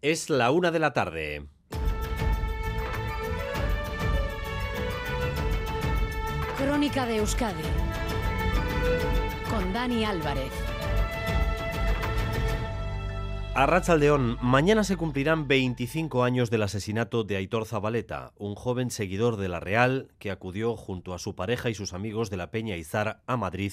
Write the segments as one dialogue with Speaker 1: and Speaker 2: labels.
Speaker 1: Es la una de la tarde.
Speaker 2: Crónica de Euskadi con Dani Álvarez.
Speaker 1: A Rachaldeón, mañana se cumplirán 25 años del asesinato de Aitor Zabaleta, un joven seguidor de la Real que acudió junto a su pareja y sus amigos de la Peña Izar a Madrid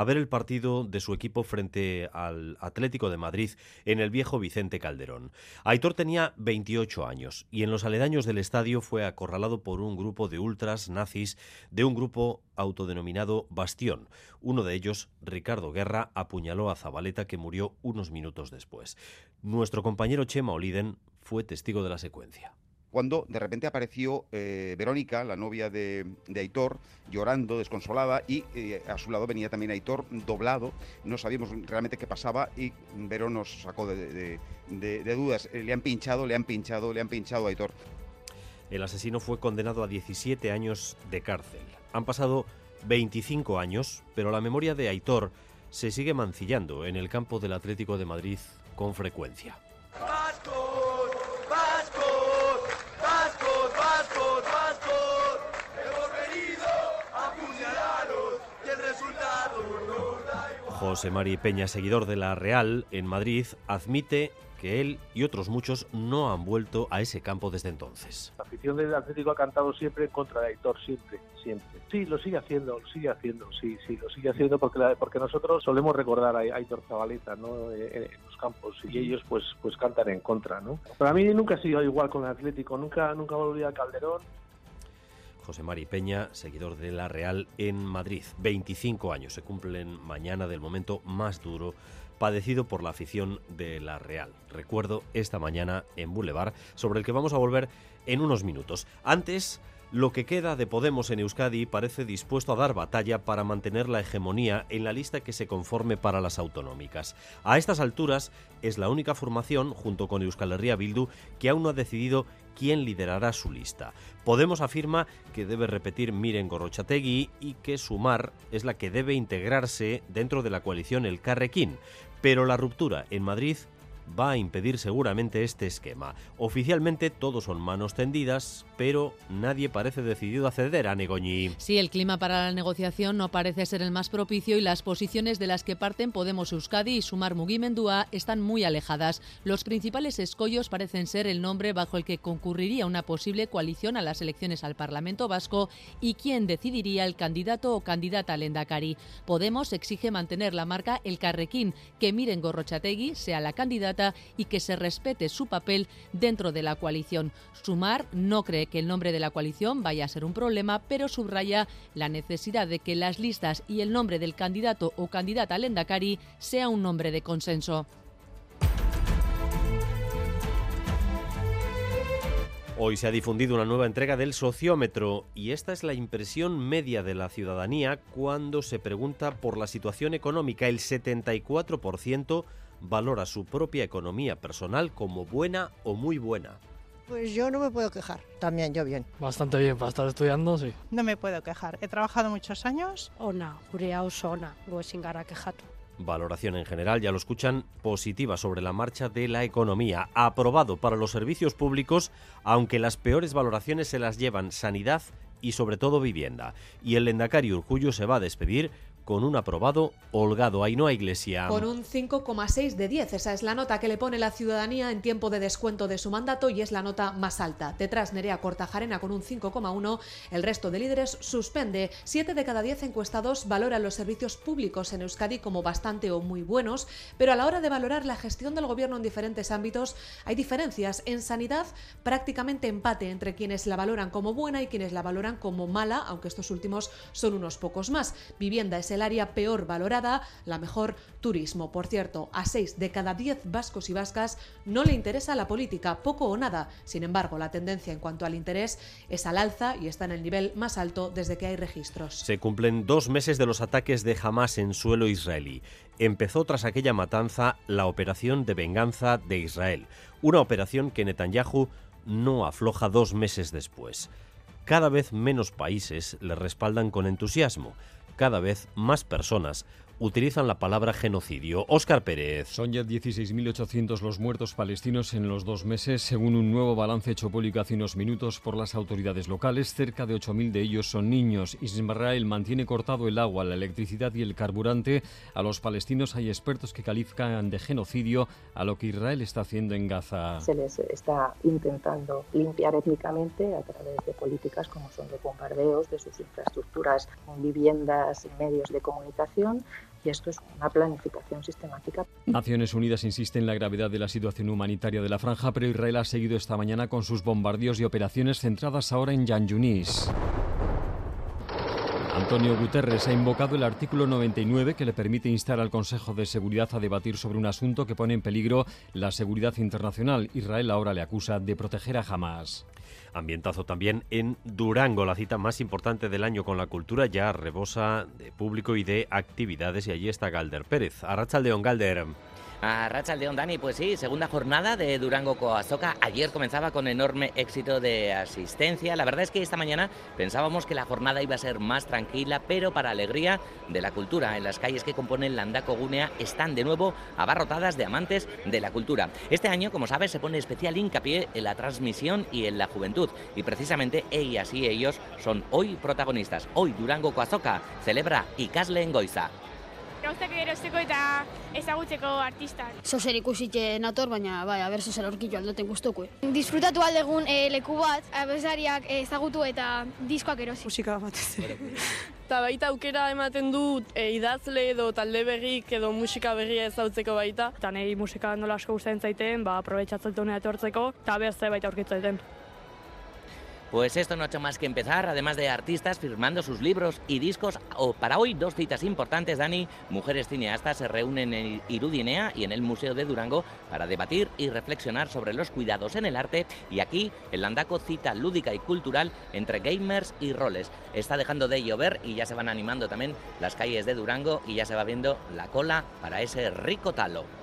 Speaker 1: a ver el partido de su equipo frente al Atlético de Madrid en el viejo Vicente Calderón. Aitor tenía 28 años y en los aledaños del estadio fue acorralado por un grupo de ultras nazis de un grupo autodenominado Bastión. Uno de ellos, Ricardo Guerra, apuñaló a Zabaleta que murió unos minutos después. Nuestro compañero Chema Oliden fue testigo de la secuencia
Speaker 3: cuando de repente apareció eh, Verónica, la novia de, Aitor, llorando, desconsolada, y eh, a su lado venía también Aitor doblado. No sabíamos realmente qué pasaba y Verón nos sacó de, dudas. Eh, le han pinchado, le han pinchado, le han pinchado a Aitor.
Speaker 1: El asesino fue condenado a 17 años de cárcel. Han pasado 25 años, pero la memoria de Aitor se sigue mancillando en el campo del Atlético de Madrid con frecuencia. José Mari Peña, seguidor de la Real en Madrid, admite que él y otros muchos no han vuelto a ese campo desde entonces.
Speaker 4: La afición del Atlético ha cantado siempre en contra de Aitor, siempre, siempre. Sí, lo sigue haciendo, lo sigue haciendo, sí, sí, lo sigue haciendo porque, porque nosotros solemos recordar a Aitor Zabaleta ¿no? en, los campos y ellos pues, pues cantan en contra. ¿no? Para mí nunca ha sido igual con el Atlético, nunca, nunca volví a Calderón,
Speaker 1: José Mari Peña, seguidor de la Real en Madrid. 25 años se cumplen mañana del momento más duro padecido por la afición de la Real. Recuerdo esta mañana en Boulevard, sobre el que vamos a volver en unos minutos. Antes, lo que queda de Podemos en Euskadi parece dispuesto a dar batalla para mantener la hegemonía en la lista que se conforme para las autonómicas. A estas alturas es la única formación, junto con Euskal Herria Bildu, que aún no ha decidido quién liderará su lista. Podemos afirma que debe repetir Miren Gorrochategui y que Sumar es la que debe integrarse dentro de la coalición El Carrequín. Pero la ruptura en Madrid va a impedir seguramente este esquema. Oficialmente todos son manos tendidas, pero nadie parece decidido a ceder a Negoñi.
Speaker 5: Sí, el clima para la negociación no parece ser el más propicio y las posiciones de las que parten Podemos Euskadi y Sumar Mugimendúa están muy alejadas. Los principales escollos parecen ser el nombre bajo el que concurriría una posible coalición a las elecciones al Parlamento Vasco y quién decidiría el candidato o candidata al Endacari. Podemos exige mantener la marca El Carrequín, que Miren Gorrochategui sea la candidata y que se respete su papel dentro de la coalición. Sumar no cree que el nombre de la coalición vaya a ser un problema, pero subraya la necesidad de que las listas y el nombre del candidato o candidata al Endacari sea un nombre de consenso.
Speaker 1: Hoy se ha difundido una nueva entrega del sociómetro y esta es la impresión media de la ciudadanía cuando se pregunta por la situación económica. El 74% valora su propia economía personal como buena o muy buena.
Speaker 6: Pues yo no me puedo quejar, también yo bien.
Speaker 7: Bastante bien, para estar estudiando, sí.
Speaker 8: No me puedo quejar, he trabajado muchos años.
Speaker 9: Ona, gure ona, sin gara quejatu.
Speaker 1: Valoración en general, ya lo escuchan, positiva sobre la marcha de la economía. Aprobado para los servicios públicos, aunque las peores valoraciones se las llevan sanidad y sobre todo vivienda. Y el Lendakari Urcullo se va a despedir con un aprobado holgado. Ainhoa Iglesia.
Speaker 10: Con un 5,6 de 10. Esa es la nota que le pone la ciudadanía en tiempo de descuento de su mandato y es la nota más alta. Detrás Nerea Cortajarena con un 5,1. El resto de líderes suspende. 7 de cada 10 encuestados valoran los servicios públicos en Euskadi como bastante o muy buenos, pero a la hora de valorar la gestión del gobierno en diferentes ámbitos hay diferencias. En sanidad, prácticamente empate entre quienes la valoran como buena y quienes la valoran como mala, aunque estos últimos son unos pocos más. Vivienda es el área peor valorada, la mejor turismo. Por cierto, a 6 de cada 10 vascos y vascas no le interesa la política, poco o nada. Sin embargo, la tendencia en cuanto al interés es al alza y está en el nivel más alto desde que hay registros.
Speaker 1: Se cumplen dos meses de los ataques de Hamas en suelo israelí. Empezó tras aquella matanza la operación de venganza de Israel, una operación que Netanyahu no afloja dos meses después. Cada vez menos países le respaldan con entusiasmo cada vez más personas utilizan la palabra genocidio. Óscar Pérez.
Speaker 11: Son ya 16.800 los muertos palestinos en los dos meses, según un nuevo balance hecho público hace unos minutos por las autoridades locales. Cerca de 8.000 de ellos son niños. Israel mantiene cortado el agua, la electricidad y el carburante. A los palestinos hay expertos que califican de genocidio a lo que Israel está haciendo en Gaza.
Speaker 12: Se les está intentando limpiar étnicamente a través de políticas como son los bombardeos de sus infraestructuras, viviendas, medios de comunicación y esto es una planificación sistemática.
Speaker 11: Naciones Unidas insiste en la gravedad de la situación humanitaria de la franja, pero Israel ha seguido esta mañana con sus bombardeos y operaciones centradas ahora en Yan Yunis. Antonio Guterres ha invocado el artículo 99 que le permite instar al Consejo de Seguridad a debatir sobre un asunto que pone en peligro la seguridad internacional. Israel ahora le acusa de proteger a Hamas.
Speaker 1: Ambientazo también en Durango, la cita más importante del año con la cultura, ya rebosa de público y de actividades. Y allí está Galder Pérez. Arrachaldeón, Galder.
Speaker 13: A Racha León Dani, pues sí, segunda jornada de Durango Coazoca. Ayer comenzaba con enorme éxito de asistencia. La verdad es que esta mañana pensábamos que la jornada iba a ser más tranquila, pero para alegría de la cultura, en las calles que componen Landaco Gunea están de nuevo abarrotadas de amantes de la cultura. Este año, como sabes, se pone especial hincapié en la transmisión y en la juventud. Y precisamente ellas y ellos son hoy protagonistas. Hoy Durango Coazoca celebra Ikasle en Goiza.
Speaker 14: Gauzak erosteko eta ezagutzeko artistak.
Speaker 15: Zozer ikusite nator, baina bai, aber zozer aurkitu aldoten guztoko.
Speaker 14: Disfrutatu aldegun e, leku bat, abesariak ezagutu eta diskoak erosi.
Speaker 16: Musika bat Eta baita aukera ematen du e, idazle edo talde berrik edo musika berria ezautzeko baita. Eta nahi musika nola asko gustatzen zaiten, ba, aprobetsatzen honea etortzeko, eta beste baita aurkitzaiten.
Speaker 13: Pues esto no ha hecho más que empezar, además de artistas firmando sus libros y discos. O para hoy, dos citas importantes, Dani. Mujeres cineastas se reúnen en Irudinea y en el Museo de Durango para debatir y reflexionar sobre los cuidados en el arte. Y aquí, el Landaco cita lúdica y cultural entre gamers y roles. Está dejando de llover y ya se van animando también las calles de Durango y ya se va viendo la cola para ese rico talo.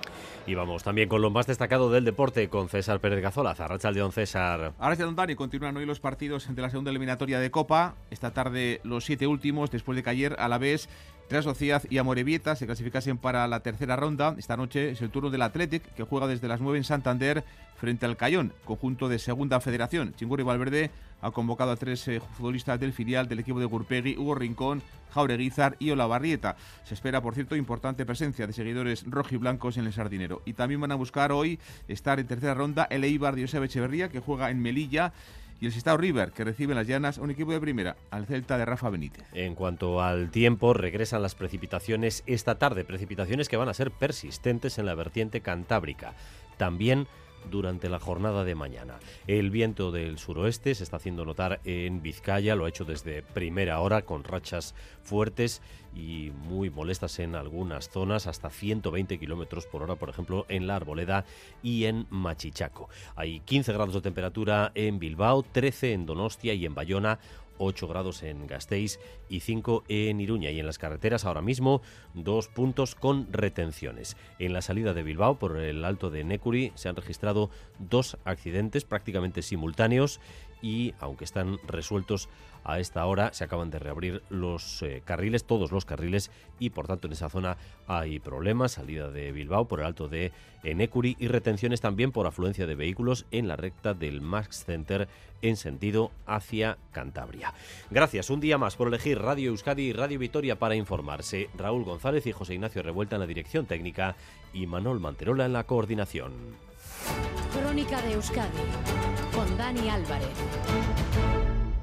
Speaker 1: Y vamos también con lo más destacado del deporte con César Pérez Gazola. León César.
Speaker 17: Ahora de Dani, continúan hoy los partidos de la segunda eliminatoria de Copa. Esta tarde los siete últimos, después de que ayer a la vez Real Sociedad y Amorebieta se clasificasen para la tercera ronda. Esta noche es el turno del Athletic, que juega desde las 9 en Santander frente al Cayón, conjunto de Segunda Federación. Chingurri Valverde ha convocado a tres eh, futbolistas del filial del equipo de Gurpegui, Hugo Rincón, Jaureguizar y Olavarrieta. Se espera, por cierto, importante presencia de seguidores rojiblancos en el Sardinero. Y también van a buscar hoy estar en tercera ronda el Eibar de José Echeverría, que juega en Melilla y el Sestao River, que recibe en las llanas un equipo de primera, al Celta de Rafa Benítez.
Speaker 1: En cuanto al tiempo, regresan las precipitaciones esta tarde, precipitaciones que van a ser persistentes en la vertiente cantábrica. También durante la jornada de mañana. El viento del suroeste se está haciendo notar en Vizcaya, lo ha hecho desde primera hora con rachas fuertes y muy molestas en algunas zonas, hasta 120 kilómetros por hora, por ejemplo, en la Arboleda y en Machichaco. Hay 15 grados de temperatura en Bilbao, 13 en Donostia y en Bayona, 8 grados en Gasteiz y 5 en Iruña. Y en las carreteras ahora mismo dos puntos con retenciones. En la salida de Bilbao por el alto de Necuri se han registrado dos accidentes prácticamente simultáneos y aunque están resueltos a esta hora, se acaban de reabrir los eh, carriles, todos los carriles, y por tanto en esa zona hay problemas, salida de Bilbao por el alto de Enecuri y retenciones también por afluencia de vehículos en la recta del Max Center en sentido hacia Cantabria. Gracias un día más por elegir Radio Euskadi y Radio Vitoria para informarse. Raúl González y José Ignacio Revuelta en la dirección técnica y Manol Manterola en la coordinación.
Speaker 18: Crónica de Euskadi con Dani Álvarez.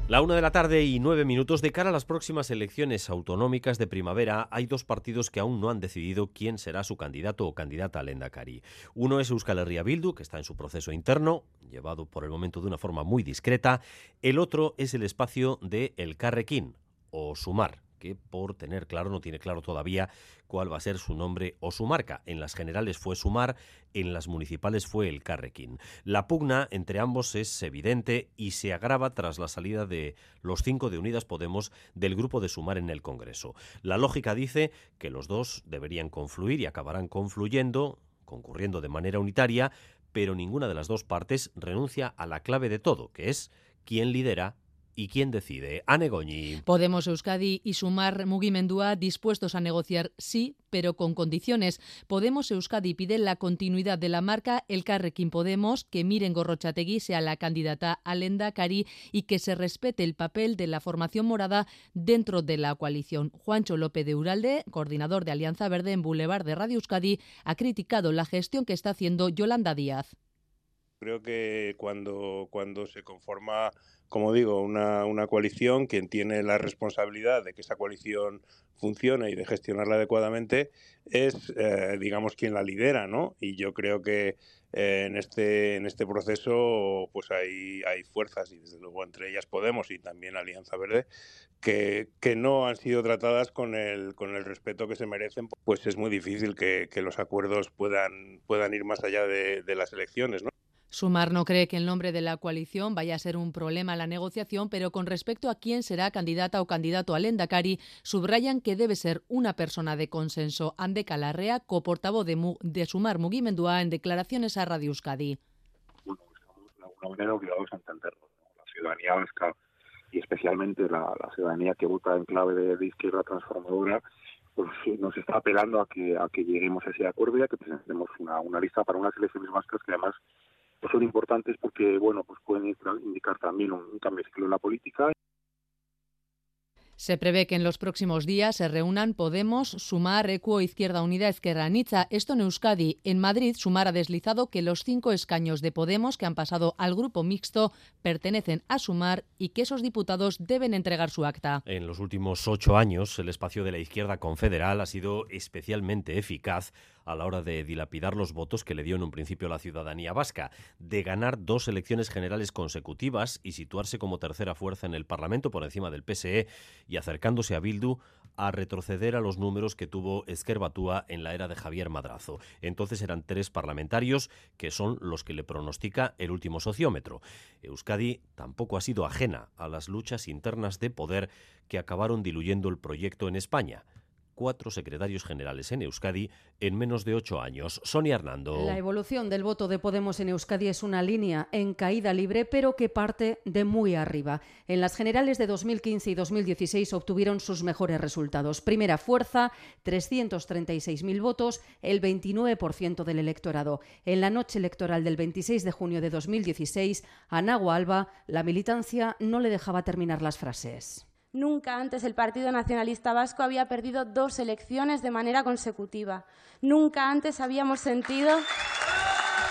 Speaker 1: La una de la tarde y nueve minutos de cara a las próximas elecciones autonómicas de primavera hay dos partidos que aún no han decidido quién será su candidato o candidata al Endacari. Uno es Euskal Herria Bildu, que está en su proceso interno, llevado por el momento de una forma muy discreta. El otro es el espacio de El Carrequín o Sumar, que por tener claro no tiene claro todavía cuál va a ser su nombre o su marca. En las generales fue Sumar, en las municipales fue el Carrequín. La pugna entre ambos es evidente y se agrava tras la salida de los cinco de Unidas Podemos del grupo de Sumar en el Congreso. La lógica dice que los dos deberían confluir y acabarán confluyendo, concurriendo de manera unitaria, pero ninguna de las dos partes renuncia a la clave de todo, que es quién lidera ¿Y quién decide? Anne Goñi.
Speaker 5: Podemos Euskadi y Sumar Mugimendua dispuestos a negociar sí, pero con condiciones. Podemos Euskadi pide la continuidad de la marca El Carrequín Podemos, que Miren Gorrochategui sea la candidata a Cari y que se respete el papel de la formación morada dentro de la coalición. Juancho López de Uralde, coordinador de Alianza Verde en Boulevard de Radio Euskadi, ha criticado la gestión que está haciendo Yolanda Díaz.
Speaker 19: Creo que cuando, cuando se conforma como digo, una, una, coalición, quien tiene la responsabilidad de que esa coalición funcione y de gestionarla adecuadamente es, eh, digamos, quien la lidera, ¿no? Y yo creo que eh, en, este, en este proceso pues hay, hay fuerzas, y desde luego entre ellas Podemos y también Alianza Verde, que, que no han sido tratadas con el, con el respeto que se merecen, pues es muy difícil que, que los acuerdos puedan, puedan ir más allá de, de las elecciones, ¿no?
Speaker 5: Sumar no cree que el nombre de la coalición vaya a ser un problema en la negociación, pero con respecto a quién será candidata o candidato al Endacari, subrayan que debe ser una persona de consenso. Ande Calarrea, coportavoz de, de Sumar Mugimendua, en declaraciones a Radio Euskadi.
Speaker 20: Bueno, estamos de alguna manera obligados a entenderlo. La ciudadanía vasca y especialmente la, ciudadanía que vota en clave de, de izquierda transformadora pues nos está apelando a que a que lleguemos a ese acuerdo y a que presentemos una, una lista para unas elecciones vascas que además pues son importantes porque bueno pues pueden indicar también un, un cambio de ciclo en la política
Speaker 5: se prevé que en los próximos días se reúnan Podemos, Sumar, Ecuo, Izquierda Unida, Izquierda Anitza. Esto en Euskadi. En Madrid, Sumar ha deslizado que los cinco escaños de Podemos que han pasado al grupo mixto pertenecen a Sumar y que esos diputados deben entregar su acta.
Speaker 1: En los últimos ocho años, el espacio de la izquierda confederal ha sido especialmente eficaz a la hora de dilapidar los votos que le dio en un principio la ciudadanía vasca, de ganar dos elecciones generales consecutivas y situarse como tercera fuerza en el Parlamento por encima del PSE y acercándose a Bildu a retroceder a los números que tuvo Esquerbatúa en la era de Javier Madrazo. Entonces eran tres parlamentarios que son los que le pronostica el último sociómetro. Euskadi tampoco ha sido ajena a las luchas internas de poder que acabaron diluyendo el proyecto en España cuatro secretarios generales en Euskadi en menos de ocho años. Sonia Hernando.
Speaker 18: La evolución del voto de Podemos en Euskadi es una línea en caída libre, pero que parte de muy arriba. En las generales de 2015 y 2016 obtuvieron sus mejores resultados. Primera fuerza, 336.000 votos, el 29% del electorado. En la noche electoral del 26 de junio de 2016, a Nagua Alba, la militancia no le dejaba terminar las frases.
Speaker 21: Nunca antes el Partido Nacionalista Vasco había perdido dos elecciones de manera consecutiva. Nunca antes habíamos sentido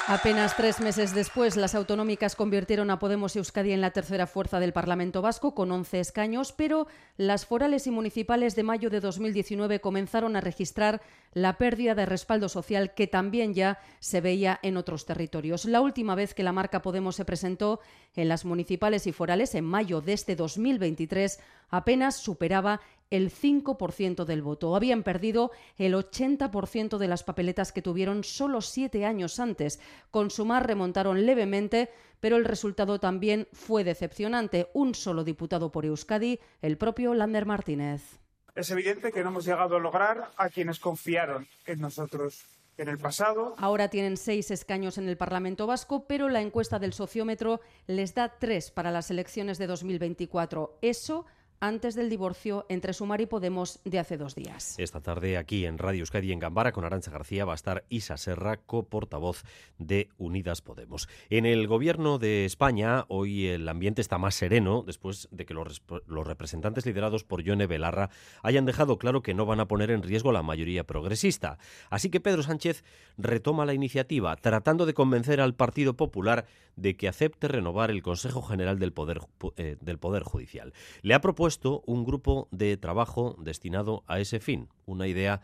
Speaker 18: Apenas tres meses después, las autonómicas convirtieron a Podemos Euskadi en la tercera fuerza del Parlamento Vasco con 11 escaños, pero las forales y municipales de mayo de 2019 comenzaron a registrar la pérdida de respaldo social que también ya se veía en otros territorios. La última vez que la marca Podemos se presentó en las municipales y forales, en mayo de este 2023, apenas superaba el 5% del voto. Habían perdido el 80% de las papeletas que tuvieron solo siete años antes. Con Sumar remontaron levemente, pero el resultado también fue decepcionante. Un solo diputado por Euskadi, el propio Lander Martínez.
Speaker 22: Es evidente que no hemos llegado a lograr a quienes confiaron en nosotros en el pasado.
Speaker 18: Ahora tienen seis escaños en el Parlamento Vasco, pero la encuesta del sociómetro les da tres para las elecciones de 2024. Eso antes del divorcio entre Sumar y Podemos de hace dos días.
Speaker 1: Esta tarde aquí en Radio Euskadi en Gambara con Arancha García va a estar Isa Serra, coportavoz de Unidas Podemos. En el gobierno de España hoy el ambiente está más sereno después de que los, los representantes liderados por Yone Belarra hayan dejado claro que no van a poner en riesgo la mayoría progresista. Así que Pedro Sánchez retoma la iniciativa tratando de convencer al Partido Popular de que acepte renovar el Consejo General del Poder, eh, del Poder Judicial. Le ha propuesto un grupo de trabajo destinado a ese fin, una idea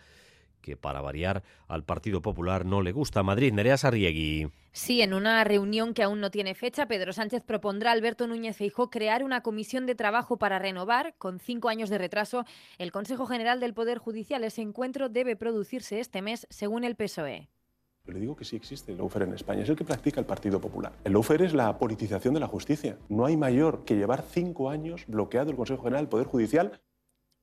Speaker 1: que para variar al Partido Popular no le gusta. Madrid, Nerea Sarriegui.
Speaker 23: Sí, en una reunión que aún no tiene fecha, Pedro Sánchez propondrá a Alberto Núñez Feijóo crear una comisión de trabajo para renovar, con cinco años de retraso, el Consejo General del Poder Judicial. Ese encuentro debe producirse este mes, según el PSOE.
Speaker 24: Le digo que sí existe el lawfare en España, es el que practica el Partido Popular. El lawfare es la politización de la justicia. No hay mayor que llevar cinco años bloqueado el Consejo General del Poder Judicial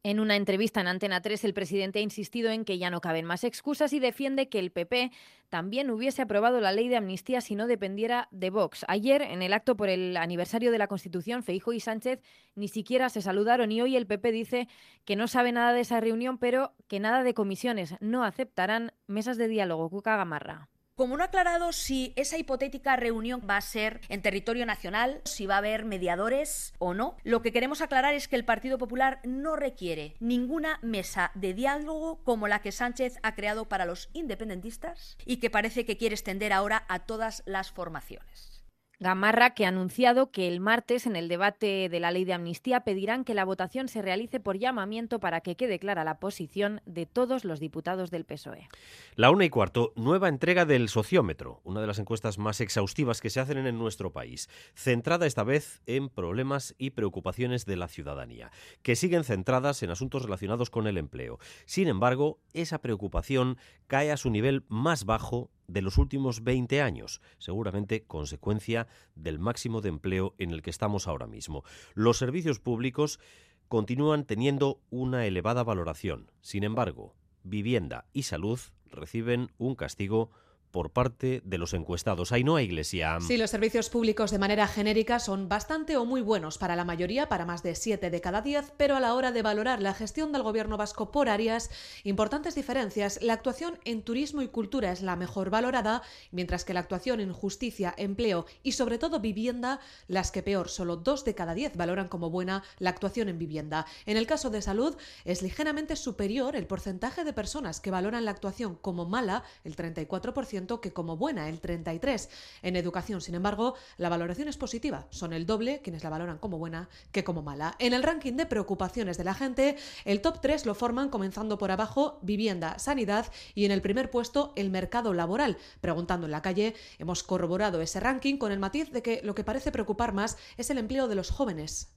Speaker 23: En una entrevista en Antena 3, el presidente ha insistido en que ya no caben más excusas y defiende que el PP también hubiese aprobado la ley de amnistía si no dependiera de Vox. Ayer, en el acto por el aniversario de la Constitución, Feijo y Sánchez ni siquiera se saludaron y hoy el PP dice que no sabe nada de esa reunión, pero que nada de comisiones. No aceptarán mesas de diálogo. Cuca Gamarra.
Speaker 25: Como no ha aclarado si esa hipotética reunión va a ser en territorio nacional, si va a haber mediadores o no, lo que queremos aclarar es que el Partido Popular no requiere ninguna mesa de diálogo como la que Sánchez ha creado para los independentistas y que parece que quiere extender ahora a todas las formaciones.
Speaker 23: Gamarra, que ha anunciado que el martes, en el debate de la ley de amnistía, pedirán que la votación se realice por llamamiento para que quede clara la posición de todos los diputados del PSOE.
Speaker 1: La una y cuarto, nueva entrega del sociómetro, una de las encuestas más exhaustivas que se hacen en nuestro país, centrada esta vez en problemas y preocupaciones de la ciudadanía, que siguen centradas en asuntos relacionados con el empleo. Sin embargo, esa preocupación cae a su nivel más bajo de los últimos 20 años, seguramente consecuencia del máximo de empleo en el que estamos ahora mismo. Los servicios públicos continúan teniendo una elevada valoración. Sin embargo, vivienda y salud reciben un castigo por parte de los encuestados. hay Iglesia.
Speaker 10: Sí, los servicios públicos de manera genérica son bastante o muy buenos para la mayoría, para más de 7 de cada 10, pero a la hora de valorar la gestión del gobierno vasco por áreas, importantes diferencias. La actuación en turismo y cultura es la mejor valorada, mientras que la actuación en justicia, empleo y sobre todo vivienda, las que peor, solo 2 de cada 10 valoran como buena la actuación en vivienda. En el caso de salud, es ligeramente superior el porcentaje de personas que valoran la actuación como mala, el 34%, que como buena, el 33. En educación, sin embargo, la valoración es positiva. Son el doble quienes la valoran como buena que como mala. En el ranking de preocupaciones de la gente, el top 3 lo forman comenzando por abajo vivienda, sanidad y en el primer puesto el mercado laboral. Preguntando en la calle, hemos corroborado ese ranking con el matiz de que lo que parece preocupar más es el empleo de los jóvenes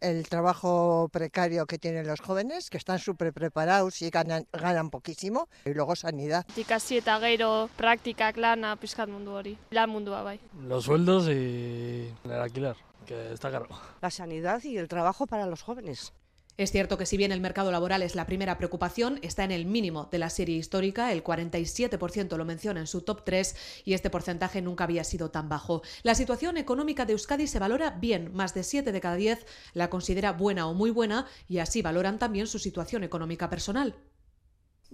Speaker 26: el trabajo precario que tienen los jóvenes, que están súper preparados y ganan, ganan poquísimo, y luego sanidad.
Speaker 16: Ikasi eta gero praktikak lana pizkat mundu hori, lan mundua bai.
Speaker 27: Los sueldos y el alquiler, que está caro.
Speaker 28: La sanidad y el trabajo para los jóvenes.
Speaker 10: Es cierto que si bien el mercado laboral es la primera preocupación, está en el mínimo de la serie histórica, el 47% lo menciona en su top 3 y este porcentaje nunca había sido tan bajo. La situación económica de Euskadi se valora bien, más de 7 de cada 10 la considera buena o muy buena y así valoran también su situación económica personal.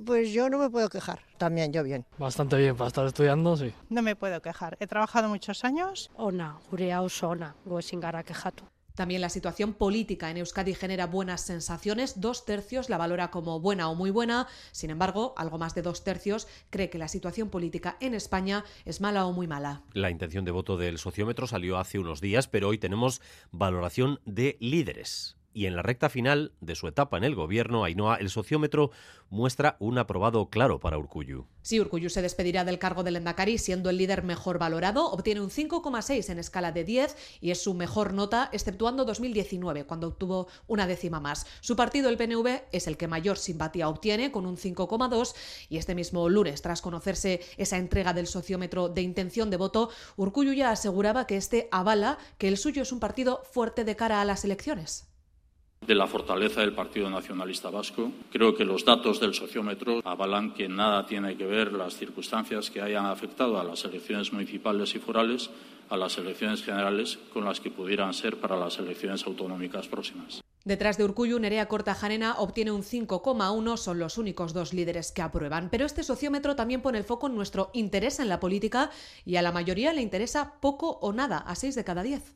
Speaker 26: Pues yo no me puedo quejar, también yo bien.
Speaker 27: Bastante bien, para estar estudiando, sí.
Speaker 8: No me puedo quejar, he trabajado muchos años.
Speaker 9: Ona, gure hau ona, goezin gara.
Speaker 10: También la situación política en Euskadi genera buenas sensaciones. Dos tercios la valora como buena o muy buena. Sin embargo, algo más de dos tercios cree que la situación política en España es mala o muy mala.
Speaker 1: La intención de voto del sociómetro salió hace unos días, pero hoy tenemos valoración de líderes y en la recta final de su etapa en el gobierno, Ainhoa, el sociómetro muestra un aprobado claro para Urcuyu.
Speaker 10: Sí, Urcuyu se despedirá del cargo del Endacari siendo el líder mejor valorado, obtiene un 5,6 en escala de 10 y es su mejor nota, exceptuando 2019, cuando obtuvo una décima más. Su partido, el PNV, es el que mayor simpatía obtiene, con un 5,2 y este mismo lunes, tras conocerse esa entrega del sociómetro de intención de voto, Urcuyu ya aseguraba que este avala que el suyo es un partido fuerte de cara a las elecciones
Speaker 29: de la fortaleza del Partido Nacionalista Vasco. Creo que los datos del sociómetro avalan que nada tiene que ver las circunstancias que hayan afectado a las elecciones municipales y forales a las elecciones generales con las que pudieran ser para las elecciones autonómicas próximas.
Speaker 10: Detrás de Urcuyu, Nerea Cortajarena obtiene un 5,1, son los únicos dos líderes que aprueban. Pero este sociómetro también pone el foco en nuestro interés en la política y a la mayoría le interesa poco o nada, a 6 de cada 10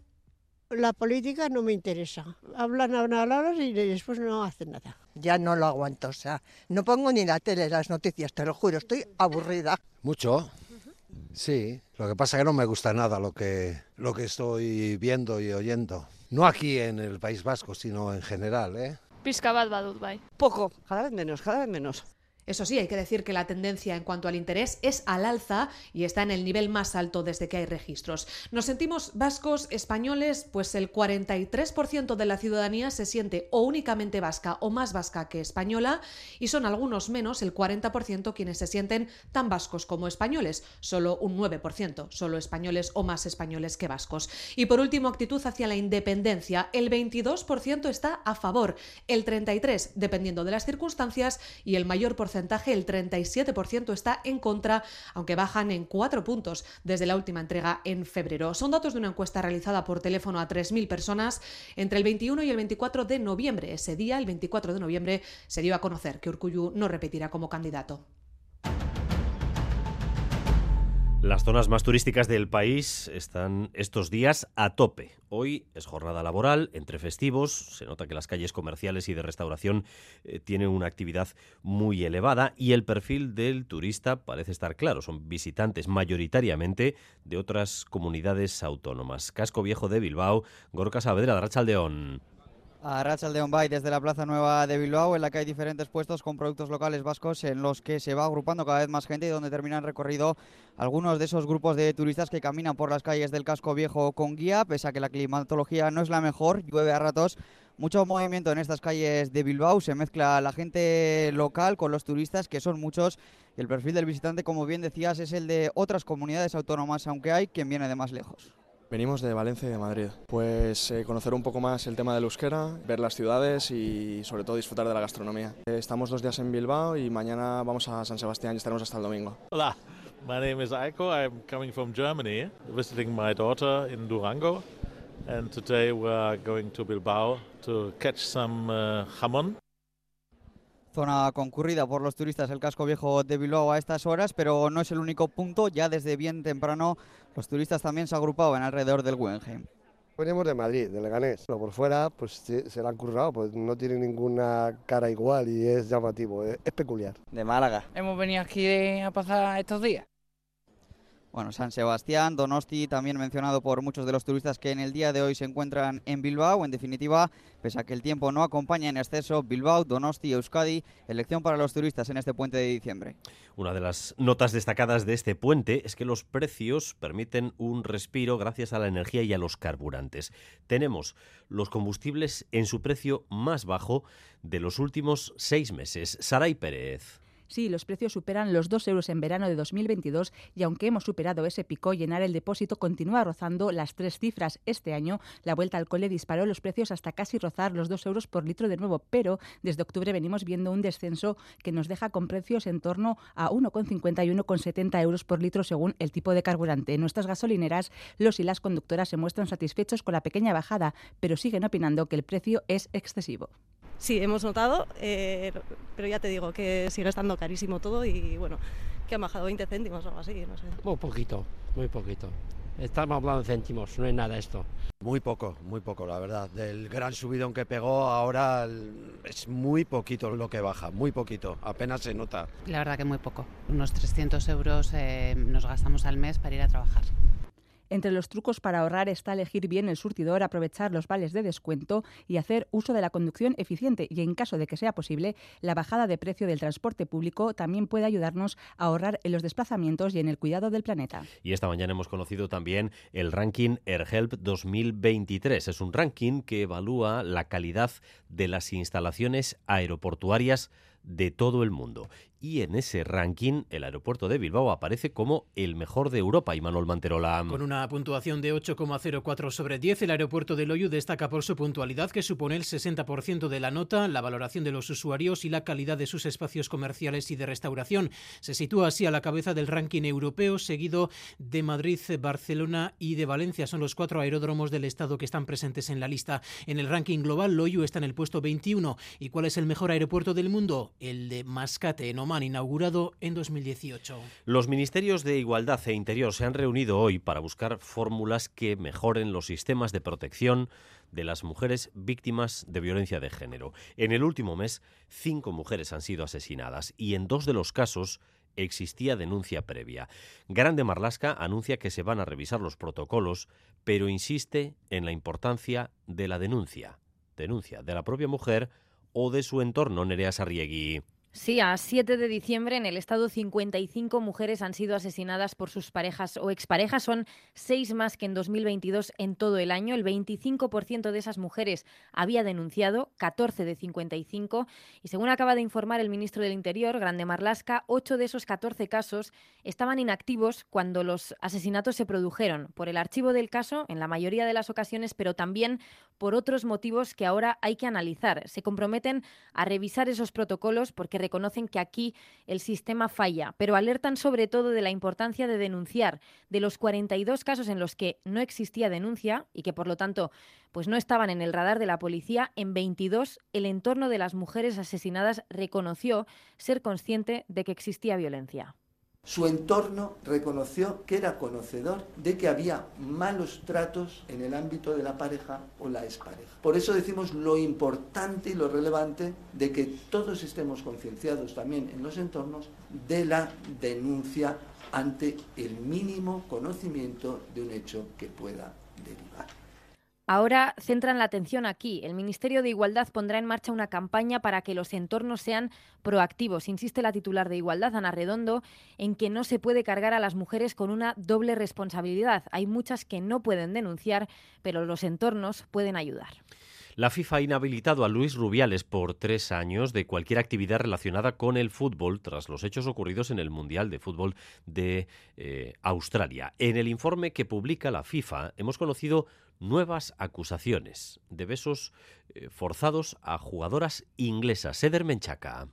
Speaker 26: la política no me interesa. Hablan, hablan, hablan y después no hacen nada. Ya no lo aguanto, o sea, no pongo ni la tele, las noticias, te lo juro, estoy aburrida.
Speaker 30: Mucho, sí. Lo que pasa es que no me gusta nada lo que, lo que estoy viendo y oyendo. No aquí en el País Vasco, sino en general, ¿eh?
Speaker 16: Pizka bat badut bai.
Speaker 28: Poco, cada vez menos, cada vez menos.
Speaker 10: Eso sí, hay que decir que la tendencia en cuanto al interés es al alza y está en el nivel más alto desde que hay registros. Nos sentimos vascos, españoles, pues el 43% de la ciudadanía se siente o únicamente vasca o más vasca que española y son algunos menos, el 40%, quienes se sienten tan vascos como españoles, solo un 9%, solo españoles o más españoles que vascos. Y por último, actitud hacia la independencia, el 22% está a favor, el 33% dependiendo de las circunstancias y el mayor porcentaje, el 37%, está en contra, aunque bajan en cuatro puntos desde la última entrega en febrero. Son datos de una encuesta realizada por teléfono a 3.000 personas entre el 21 y el 24 de noviembre. Ese día, el 24 de noviembre, se dio a conocer que Urcuyu no repetirá como candidato.
Speaker 1: Las zonas más turísticas del país están estos días a tope. Hoy es jornada laboral, entre festivos. Se nota que las calles comerciales y de restauración eh, tienen una actividad muy elevada y el perfil del turista parece estar claro. Son visitantes mayoritariamente de otras comunidades autónomas. Casco Viejo de Bilbao, Gorka Saavedra de Rachaldeón
Speaker 31: a Rachaldeón Bay desde la Plaza Nueva de Bilbao, en la que hay diferentes puestos con productos locales vascos en los que se va agrupando cada vez más gente y donde terminan recorrido algunos de esos grupos de turistas que caminan por las calles del casco viejo con guía, pese a que la climatología no es la mejor, llueve a ratos. Mucho movimiento en estas calles de Bilbao, se mezcla la gente local con los turistas, que son muchos, el perfil del visitante, como bien decías, es el de otras comunidades autónomas, aunque hay quien viene de más lejos.
Speaker 32: Venimos de Valencia y de Madrid. Pues eh, conocer un poco más el tema del euskera, ver las ciudades y sobre todo disfrutar de la gastronomía. Eh, estamos dos días en Bilbao y mañana vamos a San Sebastián y estaremos hasta el domingo.
Speaker 33: Hola, my name is Aiko. I'm coming from Germany, visiting my daughter in Durango. And today we are going to Bilbao to catch some uh, jamón.
Speaker 31: Zona concurrida por los turistas el casco viejo de Bilbao a estas horas, pero no es el único punto. Ya desde bien temprano los turistas también se agrupaban alrededor del Guggenheim.
Speaker 34: Venimos de Madrid, de Leganés. Pero por fuera, pues se la han currado, pues no tiene ninguna cara igual y es llamativo, es, peculiar.
Speaker 35: De Málaga.
Speaker 36: Hemos venido aquí a pasar estos días.
Speaker 31: Bueno, San Sebastián, Donosti, también mencionado por muchos de los turistas que en el día de hoy se encuentran en Bilbao. En definitiva, pese a que el tiempo no acompaña en exceso, Bilbao, Donosti, Euskadi, elección para los turistas en este puente de diciembre.
Speaker 1: Una de las notas destacadas de este puente es que los precios permiten un respiro gracias a la energía y a los carburantes. Tenemos los combustibles en su precio más bajo de los últimos seis meses. Saray Pérez.
Speaker 37: Sí, los precios superan los 2 euros en verano de 2022 y aunque hemos superado ese pico, llenar el depósito continúa rozando las tres cifras. Este año, la vuelta al cole disparó los precios hasta casi rozar los 2 euros por litro de nuevo, pero desde octubre venimos viendo un descenso que nos deja con precios en torno a 1,50 y 1,70 euros por litro según el tipo de carburante. En nuestras gasolineras, los y las conductoras se muestran satisfechos con la pequeña bajada, pero siguen opinando que el precio es excesivo.
Speaker 38: Sí, hemos notado, eh, pero ya te digo que sigue estando carísimo todo y bueno, que han bajado 20 céntimos o algo así, no sé.
Speaker 39: Muy poquito, muy poquito. Estamos hablando de céntimos, no es nada esto.
Speaker 40: Muy poco, muy poco, la verdad. Del gran subidón que pegó, ahora es muy poquito lo que baja, muy poquito, apenas se nota.
Speaker 41: La verdad que muy poco. Unos 300 euros eh, nos gastamos al mes para ir a trabajar.
Speaker 37: Entre los trucos para ahorrar está elegir bien el surtidor, aprovechar los vales de descuento y hacer uso de la conducción eficiente. Y en caso de que sea posible, la bajada de precio del transporte público también puede ayudarnos a ahorrar en los desplazamientos y en el cuidado del planeta.
Speaker 1: Y esta mañana hemos conocido también el ranking AirHelp 2023. Es un ranking que evalúa la calidad de las instalaciones aeroportuarias de todo el mundo y en ese ranking el aeropuerto de Bilbao aparece como el mejor de Europa y Manuel Manterola.
Speaker 42: Con una puntuación de 8,04 sobre 10, el aeropuerto de Loyu destaca por su puntualidad que supone el 60% de la nota, la valoración de los usuarios y la calidad de sus espacios comerciales y de restauración. Se sitúa así a la cabeza del ranking europeo, seguido de Madrid, Barcelona y de Valencia. Son los cuatro aeródromos del estado que están presentes en la lista. En el ranking global, Loyu está en el puesto 21. ¿Y cuál es el mejor aeropuerto del mundo? El de Mascate, en inaugurado en 2018.
Speaker 1: Los ministerios de Igualdad e Interior se han reunido hoy para buscar fórmulas que mejoren los sistemas de protección de las mujeres víctimas de violencia de género. En el último mes, cinco mujeres han sido asesinadas y en dos de los casos existía denuncia previa. Grande Marlasca anuncia que se van a revisar los protocolos, pero insiste en la importancia de la denuncia. Denuncia de la propia mujer o de su entorno, Nerea Sarriegui.
Speaker 43: Sí, a 7 de diciembre en el estado 55 mujeres han sido asesinadas por sus parejas o exparejas. Son seis más que en 2022 en todo el año. El 25% de esas mujeres había denunciado, 14 de 55. Y según acaba de informar el ministro del Interior, Grande Marlasca, 8 de esos 14 casos estaban inactivos cuando los asesinatos se produjeron, por el archivo del caso en la mayoría de las ocasiones, pero también por otros motivos que ahora hay que analizar. Se comprometen a revisar esos protocolos porque reconocen que aquí el sistema falla, pero alertan sobre todo de la importancia de denunciar. De los 42 casos en los que no existía denuncia y que por lo tanto pues no estaban en el radar de la policía, en 22 el entorno de las mujeres asesinadas reconoció ser consciente de que existía violencia.
Speaker 44: Su entorno reconoció que era conocedor de que había malos tratos en el ámbito de la pareja o la expareja. Por eso decimos lo importante y lo relevante de que todos estemos concienciados también en los entornos de la denuncia ante el mínimo conocimiento de un hecho que pueda derivar.
Speaker 43: Ahora centran la atención aquí. El Ministerio de Igualdad pondrá en marcha una campaña para que los entornos sean proactivos. Insiste la titular de Igualdad, Ana Redondo, en que no se puede cargar a las mujeres con una doble responsabilidad. Hay muchas que no pueden denunciar, pero los entornos pueden ayudar.
Speaker 1: La FIFA ha inhabilitado a Luis Rubiales por tres años de cualquier actividad relacionada con el fútbol tras los hechos ocurridos en el Mundial de Fútbol de eh, Australia. En el informe que publica la FIFA hemos conocido nuevas acusaciones de besos eh, forzados a jugadoras inglesas. Seder Menchaca.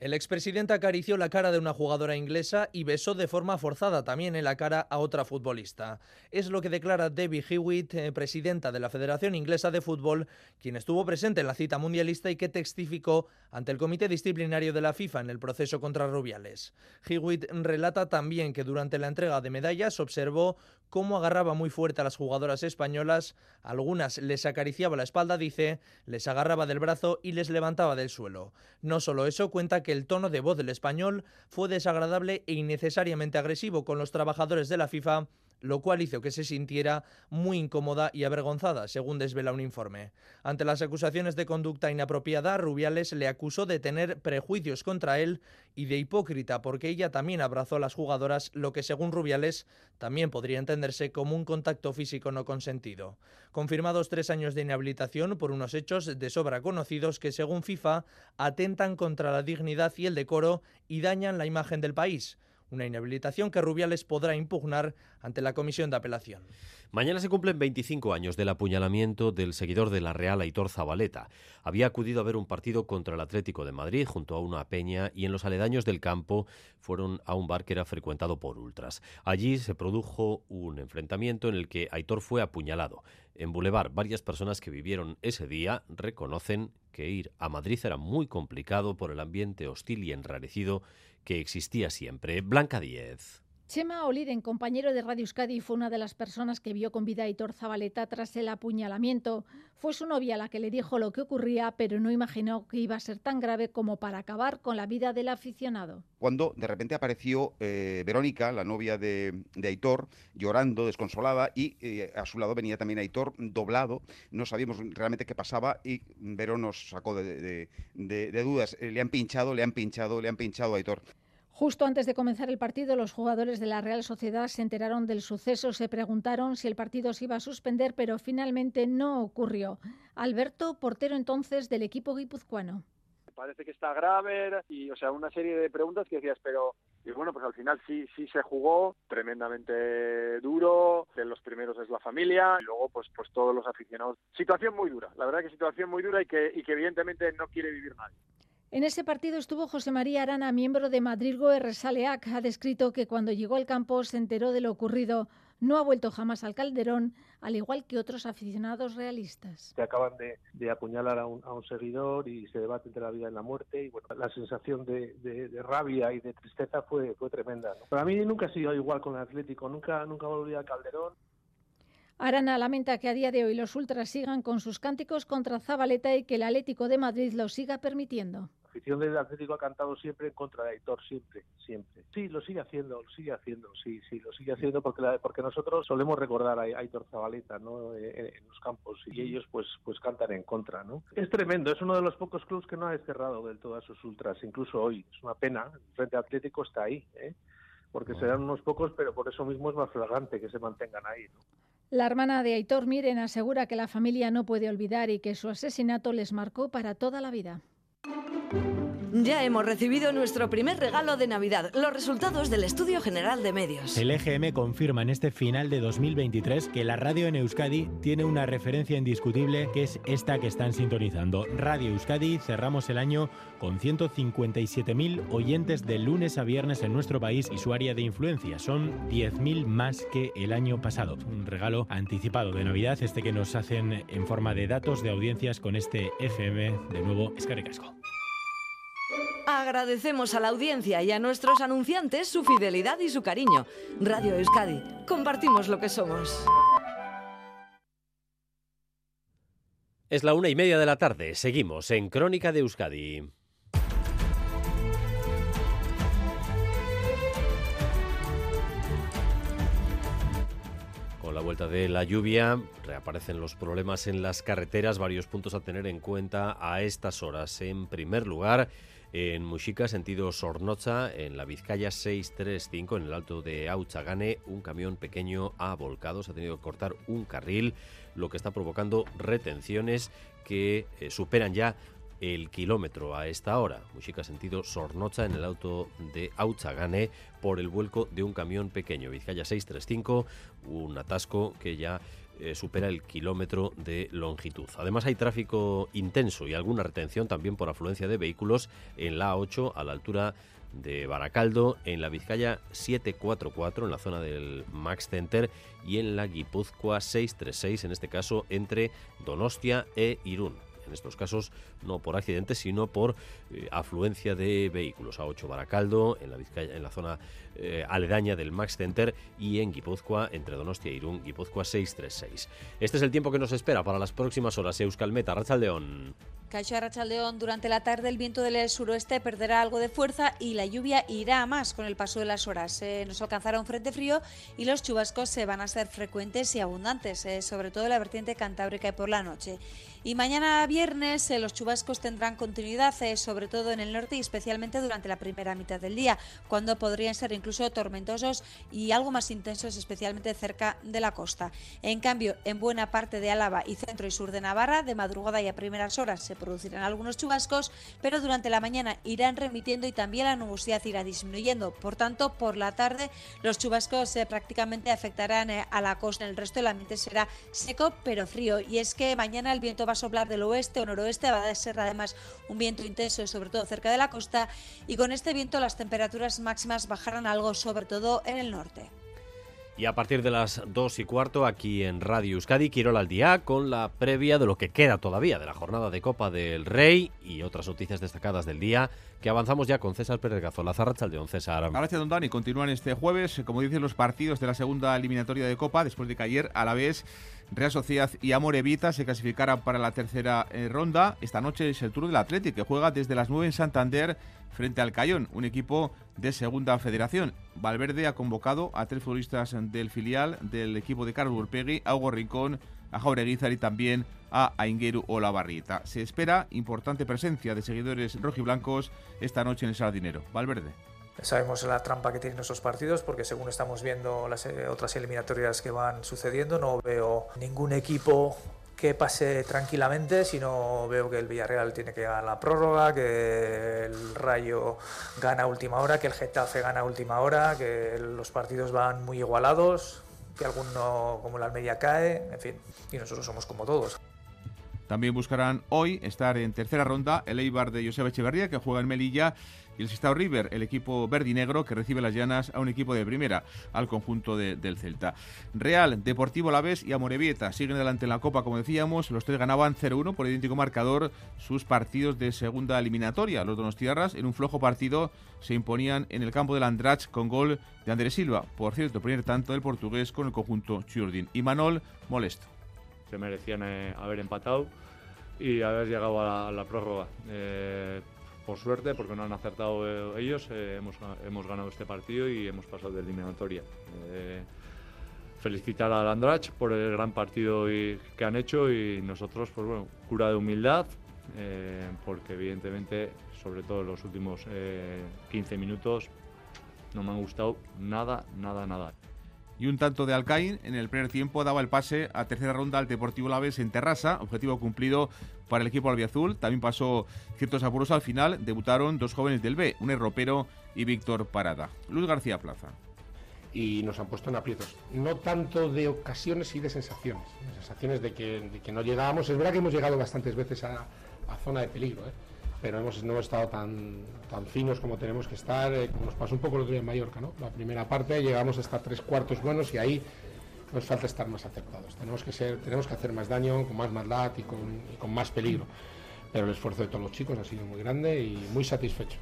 Speaker 45: El expresidente acarició la cara de una jugadora inglesa y besó de forma forzada también en la cara a otra futbolista. Es lo que declara Debbie Hewitt, eh, presidenta de la Federación Inglesa de Fútbol, quien estuvo presente en la cita mundialista y que testificó ante el Comité Disciplinario de la FIFA en el proceso contra Rubiales. Hewitt relata también que durante la entrega de medallas observó cómo agarraba muy fuerte a las jugadoras españolas, algunas les acariciaba la espalda, dice, les agarraba del brazo y les levantaba del suelo. No solo eso, cuenta que el tono de voz del español fue desagradable e innecesariamente agresivo con los trabajadores de la FIFA lo cual hizo que se sintiera muy incómoda y avergonzada, según desvela un informe. Ante las acusaciones de conducta inapropiada, Rubiales le acusó de tener prejuicios contra él y de hipócrita porque ella también abrazó a las jugadoras, lo que según Rubiales también podría entenderse como un contacto físico no consentido. Confirmados tres años de inhabilitación por unos hechos de sobra conocidos que según FIFA atentan contra la dignidad y el decoro y dañan la imagen del país una inhabilitación que Rubiales podrá impugnar ante la Comisión de Apelación.
Speaker 1: Mañana se cumplen 25 años del apuñalamiento del seguidor de la Real Aitor Zabaleta. Había acudido a ver un partido contra el Atlético de Madrid junto a una peña y en los aledaños del campo fueron a un bar que era frecuentado por ultras. Allí se produjo un enfrentamiento en el que Aitor fue apuñalado. En Boulevard, varias personas que vivieron ese día reconocen que ir a Madrid era muy complicado por el ambiente hostil y enrarecido que existía siempre. Blanca Díez.
Speaker 46: Chema Oliden, compañero de Radio Euskadi, fue una de las personas que vio con vida a Hitor Zabaleta tras el apuñalamiento. Fue su novia la que le dijo lo que ocurría, pero no imaginó que iba a ser tan grave como para acabar con la vida del aficionado.
Speaker 47: Cuando de repente apareció eh, Verónica, la novia de, Aitor, llorando, desconsolada, y eh, a su lado venía también Aitor doblado. No sabíamos realmente qué pasaba y Verón nos sacó de, de dudas. Eh, le han pinchado, le han pinchado, le han pinchado a Aitor.
Speaker 46: Justo antes de comenzar el partido, los jugadores de la Real Sociedad se enteraron del suceso, se preguntaron si el partido se iba a suspender, pero finalmente no ocurrió. Alberto, portero entonces del equipo guipuzcoano.
Speaker 48: Parece que está grave y, o sea, una serie de preguntas que decías, pero y bueno, pues al final sí, sí se jugó tremendamente duro, de los primeros es la familia, y luego pues, pues todos los aficionados. Situación muy dura, la verdad que situación muy dura y que, y que evidentemente no quiere vivir nadie.
Speaker 46: En ese partido estuvo José María Arana, miembro de Madrid Goer Resaleac. Ha descrito que cuando llegó al campo se enteró de lo ocurrido. No ha vuelto jamás al Calderón, al igual que otros aficionados realistas.
Speaker 49: Se acaban de, apuñalar a un, seguidor y se debate entre la vida y la muerte. Y bueno, la sensación de, rabia y de tristeza fue, fue tremenda. Para mí nunca ha sido igual con el Atlético, nunca, nunca volví al Calderón.
Speaker 46: Arana lamenta que a día de hoy los ultras sigan con sus cánticos contra Zabaleta y que el Atlético de Madrid lo siga permitiendo
Speaker 49: afición del Atlético ha cantado siempre en contra de Aitor, siempre, siempre. Sí, lo sigue haciendo, lo sigue haciendo, sí, sí, lo sigue haciendo porque, porque nosotros solemos recordar a Aitor Zabaleta, ¿no? En, los campos y ellos pues, pues cantan en contra, ¿no? Es tremendo, es uno de los pocos clubes que no ha desterrado del todo a sus ultras, incluso hoy. Es una pena, el Frente Atlético está ahí, ¿eh? porque serán unos pocos, pero por eso mismo es más flagrante que se mantengan ahí. ¿no?
Speaker 50: La hermana de Aitor Miren asegura que la familia no puede olvidar y que su asesinato les marcó para toda la vida.
Speaker 51: Ya hemos recibido nuestro primer regalo de Navidad, los resultados del Estudio General de Medios.
Speaker 52: El EGM confirma en este final de 2023 que la radio en Euskadi tiene una referencia indiscutible que es esta que están sintonizando. Radio Euskadi cerramos el año con 157.000 oyentes de lunes a viernes en nuestro país y su área de influencia. Son 10.000 más que el año pasado. Un regalo anticipado de Navidad, este que nos hacen en forma de datos de audiencias con este FM. De nuevo, Escaricasco.
Speaker 51: Agradecemos a la audiencia y a nuestros anunciantes su fidelidad y su cariño. Radio Euskadi, compartimos lo que somos.
Speaker 1: Es la una y media de la tarde. Seguimos en Crónica de Euskadi. Con la vuelta de la lluvia reaparecen los problemas en las carreteras, varios puntos a tener en cuenta a estas horas. En primer lugar, en Muxica, sentido Sornocha, en la Vizcaya 635, en el alto de Auchagane, un camión pequeño ha volcado, se ha tenido que cortar un carril, lo que está provocando retenciones que eh, superan ya el kilómetro a esta hora. Muxica sentido Sornocha en el auto de Auchagane por el vuelco de un camión pequeño. Vizcaya 635, un atasco que ya eh, supera el kilómetro de longitud. Además hay tráfico intenso y alguna retención también por afluencia de vehículos en la A8 a la altura de Baracaldo, en la Vizcaya 744 en la zona del Max Center y en la Guipúzcoa 636, en este caso entre Donostia e Irún en estos casos no por accidentes, sino por eh, afluencia de vehículos. A 8 Baracaldo, en la, Vizcaya, en la zona eh, aledaña del Max Center y en Guipúzcoa, entre Donostia e Irún, Guipúzcoa 636. Este es el tiempo que nos espera para las próximas horas. Euskalmeta, Rachaldeón.
Speaker 53: Caixo Rachaldeón, durante la tarde el viento del suroeste perderá algo de fuerza y la lluvia irá a más con el paso de las horas. Eh, nos alcanzará un frente frío y los chubascos se van a ser frecuentes y abundantes, sobre todo en la vertiente cantábrica y por la noche. Y mañana viernes eh, los chubascos tendrán continuidad, eh, sobre todo en el norte y especialmente durante la primera mitad del día, cuando podrían ser incluso tormentosos y algo más intensos, especialmente cerca de la costa. En cambio, en buena parte de Álava y centro y sur de Navarra, de madrugada y a primeras horas se producirán algunos chubascos, pero durante la mañana irán remitiendo y también la nubosidad irá disminuyendo. Por tanto, por la tarde los chubascos eh, prácticamente afectarán a la costa. El resto del ambiente será seco pero frío. Y es que mañana el viento va a soplar del oeste o noroeste, va a ser además un viento intenso, sobre todo cerca de la costa, y con este viento las temperaturas máximas bajarán algo, sobre todo en el norte.
Speaker 1: Y a partir de las 2 y cuarto, aquí en Radio Euskadi, quiero al día con la previa de lo que queda todavía de la jornada de Copa del Rey y otras noticias destacadas del día, que avanzamos ya con César Pérez Gazola. Don César.
Speaker 17: Gracias, don Dani. Continúan este jueves, como dicen los partidos de la segunda eliminatoria de Copa, después de que ayer, a la vez, Real Sociedad y Amor Evita se clasificaran para la tercera eh, ronda. Esta noche es el Tour del Atlético, que juega desde las 9 en Santander frente al Cayón, un equipo de segunda federación. Valverde ha convocado a tres futbolistas del filial del equipo de Carlos Urpegui, a Hugo Rincón, a Jaureguizar y también a Aingeru Olavarrieta. Se espera importante presencia de seguidores rojiblancos esta noche en el Sardinero. Valverde.
Speaker 54: Sabemos la trampa que tienen esos partidos porque según estamos viendo las eh, otras eliminatorias que van sucediendo, no veo ningún equipo que pase tranquilamente, sino veo que el Villarreal tiene que ganar la prórroga, que el Rayo gana última hora, que el Getafe gana última hora, que los partidos van muy igualados, que alguno como la Almería cae, en fin, y nosotros somos como todos.
Speaker 17: También buscarán hoy estar en tercera ronda el Eibar de Joseba Echeverría, que juega en Melilla, y el Sestao River, el equipo verdinegro que recibe las llanas a un equipo de primera, al conjunto del Celta. Real, Deportivo Laves y Amorebieta siguen adelante en la Copa, como decíamos. Los tres ganaban 0-1 por idéntico marcador sus partidos de segunda eliminatoria. Los Donostiarras, en un flojo partido, se imponían en el campo del Andrach con gol de Andrés Silva. Por cierto, primer tanto del portugués con el conjunto Churdin. Y Manol, molesto
Speaker 55: merecían eh, haber empatado y haber llegado a la, prórroga. Eh,
Speaker 56: por suerte, porque no han acertado eh, ellos, eh, hemos, hemos ganado este partido y hemos pasado de eliminatoria. Eh, felicitar a Landrach por el gran partido que han hecho y nosotros, pues bueno, cura de humildad, porque evidentemente, sobre todo en los últimos 15 minutos, no me han gustado nada, nada, nada
Speaker 17: y un tanto de Alcaín en el primer tiempo daba el pase a tercera ronda al Deportivo Laves en Terrassa, objetivo cumplido para el equipo albiazul. También pasó ciertos apuros al final, debutaron dos jóvenes del B, un Ropero y Víctor Parada. Luis García Plaza.
Speaker 57: Y nos han puesto en aprietos, no tanto de ocasiones y de sensaciones, sensaciones de que, no llegábamos. Es verdad que hemos llegado bastantes veces a, a zona de peligro, ¿eh? Pero hemos, no hemos estado tan, tan finos como tenemos que estar, eh, como nos pasó un poco el otro día en Mallorca, ¿no? La primera parte llegamos hasta tres cuartos buenos y ahí nos falta estar más acertados. Tenemos que, ser, tenemos que hacer más daño, con más maldad y con, y con más peligro. Pero el esfuerzo de todos los chicos ha sido muy grande y muy satisfecho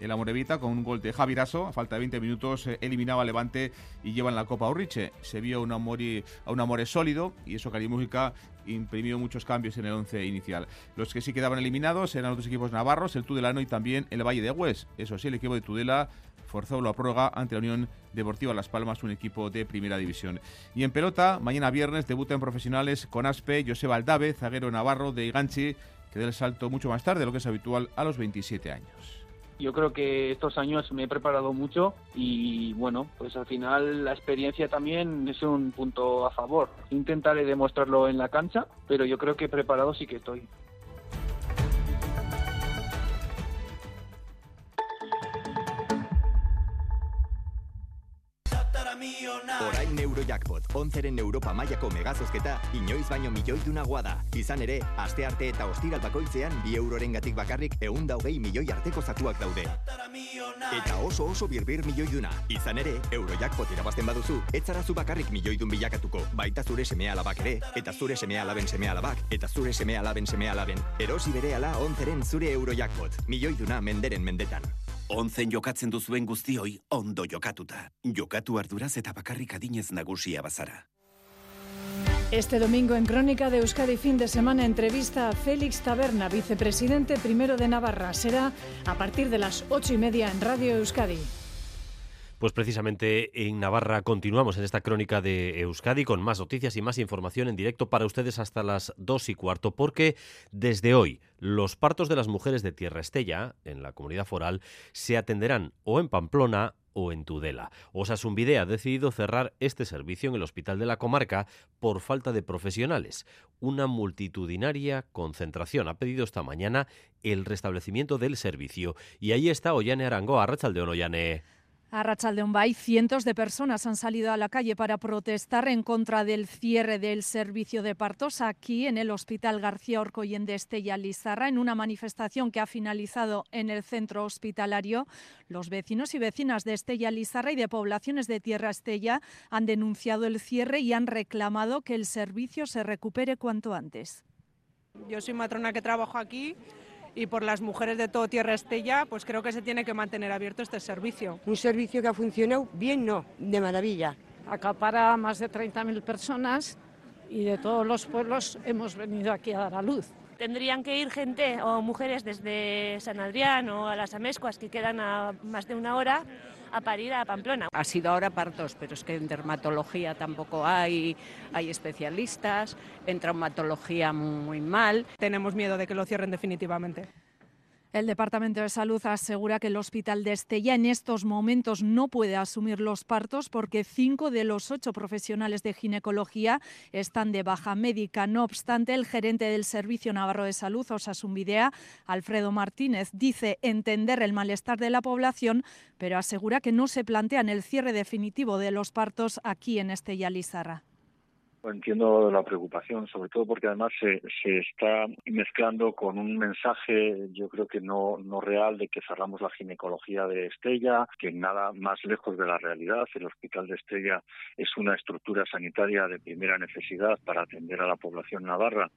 Speaker 17: el Amorevita con un gol de Javi Raso, a falta de 20 minutos eh, eliminaba a Levante y lleva en la Copa Urriche. Se vio un Amore, a un Amore sólido y eso Música imprimió muchos cambios en el once inicial. Los que sí quedaban eliminados eran otros equipos navarros, el Tudelano y también el Valle de Hues. Eso sí, el equipo de Tudela forzó la prórroga ante la Unión Deportiva Las Palmas, un equipo de primera división. Y en pelota, mañana viernes debuta en profesionales con Aspe, José Aldave, zaguero navarro de Iganchi, que da el salto mucho más tarde de lo que es habitual a los 27 años.
Speaker 58: Yo creo que estos años me he preparado mucho y bueno, pues al final la experiencia también es un punto a favor. Intentaré demostrarlo en la cancha, pero yo creo que preparado sí que estoy.
Speaker 44: Eurojackpot, onzeren Europa mailako megazozketa, inoiz baino milioi duna guada. Izan ere, aste arte eta ostiral bakoitzean, bi euroren gatik bakarrik egun daugei milioi arteko zatuak daude. Eta oso oso birbir milioi duna. Izan ere, Eurojackpot irabazten baduzu, etzarazu bakarrik milioi dun bilakatuko, baita zure semea alabak ere, eta zure semea alaben semea alabak, eta zure semea alaben semea alaben. Erosi bere ala onzeren zure Eurojackpot, milioi duna menderen mendetan.
Speaker 55: Onzen jokatzen duzuen guztioi ondo jokatuta. Jokatu arduraz eta bakarrik adinez nagusia bazara.
Speaker 50: Este domingo en Crónica de Euskadi fin de semana entrevista a Félix Taberna, vicepresidente primero de Navarra. Será a partir de las ocho y media en Radio Euskadi.
Speaker 1: Pues precisamente en Navarra continuamos en esta crónica de Euskadi con más noticias y más información en directo para ustedes hasta las dos y cuarto, porque desde hoy los partos de las mujeres de Tierra Estella, en la comunidad foral, se atenderán o en Pamplona o en Tudela. Osasunvide ha decidido cerrar este servicio en el hospital de la comarca por falta de profesionales. Una multitudinaria concentración ha pedido esta mañana el restablecimiento del servicio. Y ahí está Ollane Arango, Arrachaldeón Ollane.
Speaker 50: A Rachaldeombay, cientos de personas han salido a la calle para protestar en contra del cierre del servicio de partos aquí en el Hospital García Orcoyen de Estella Lizarra, en una manifestación que ha finalizado en el centro hospitalario. Los vecinos y vecinas de Estella Lizarra y de poblaciones de Tierra Estella han denunciado el cierre y han reclamado que el servicio se recupere cuanto antes.
Speaker 59: Yo soy matrona que trabajo aquí y por las mujeres de todo Tierra Estella, pues creo que se tiene que mantener abierto este servicio.
Speaker 60: Un servicio que ha funcionado bien, no, de maravilla.
Speaker 61: Acapara a más de 30.000 personas y de todos los pueblos hemos venido aquí a dar a luz.
Speaker 62: Tendrían que ir gente o mujeres desde San Adrián o a las Amescuas, que quedan a más de una hora, a parir a Pamplona.
Speaker 63: Ha sido ahora partos, pero es que en dermatología tampoco hay, hay especialistas, en traumatología muy mal.
Speaker 59: Tenemos miedo de que lo cierren definitivamente.
Speaker 50: El Departamento de Salud asegura que el Hospital de Estella en estos momentos no puede asumir los partos porque cinco de los ocho profesionales de ginecología están de baja médica. No obstante, el gerente del Servicio Navarro de Salud, Osasunvidea, Alfredo Martínez, dice entender el malestar de la población, pero asegura que no se plantean el cierre definitivo de los partos aquí en Estella Lizarra.
Speaker 64: Entiendo la preocupación, sobre todo porque además se, se está mezclando con un mensaje, yo creo que no, no real, de que cerramos la ginecología de Estella, que nada más lejos de la realidad. El Hospital de Estella es una estructura sanitaria de primera necesidad para atender a la población navarra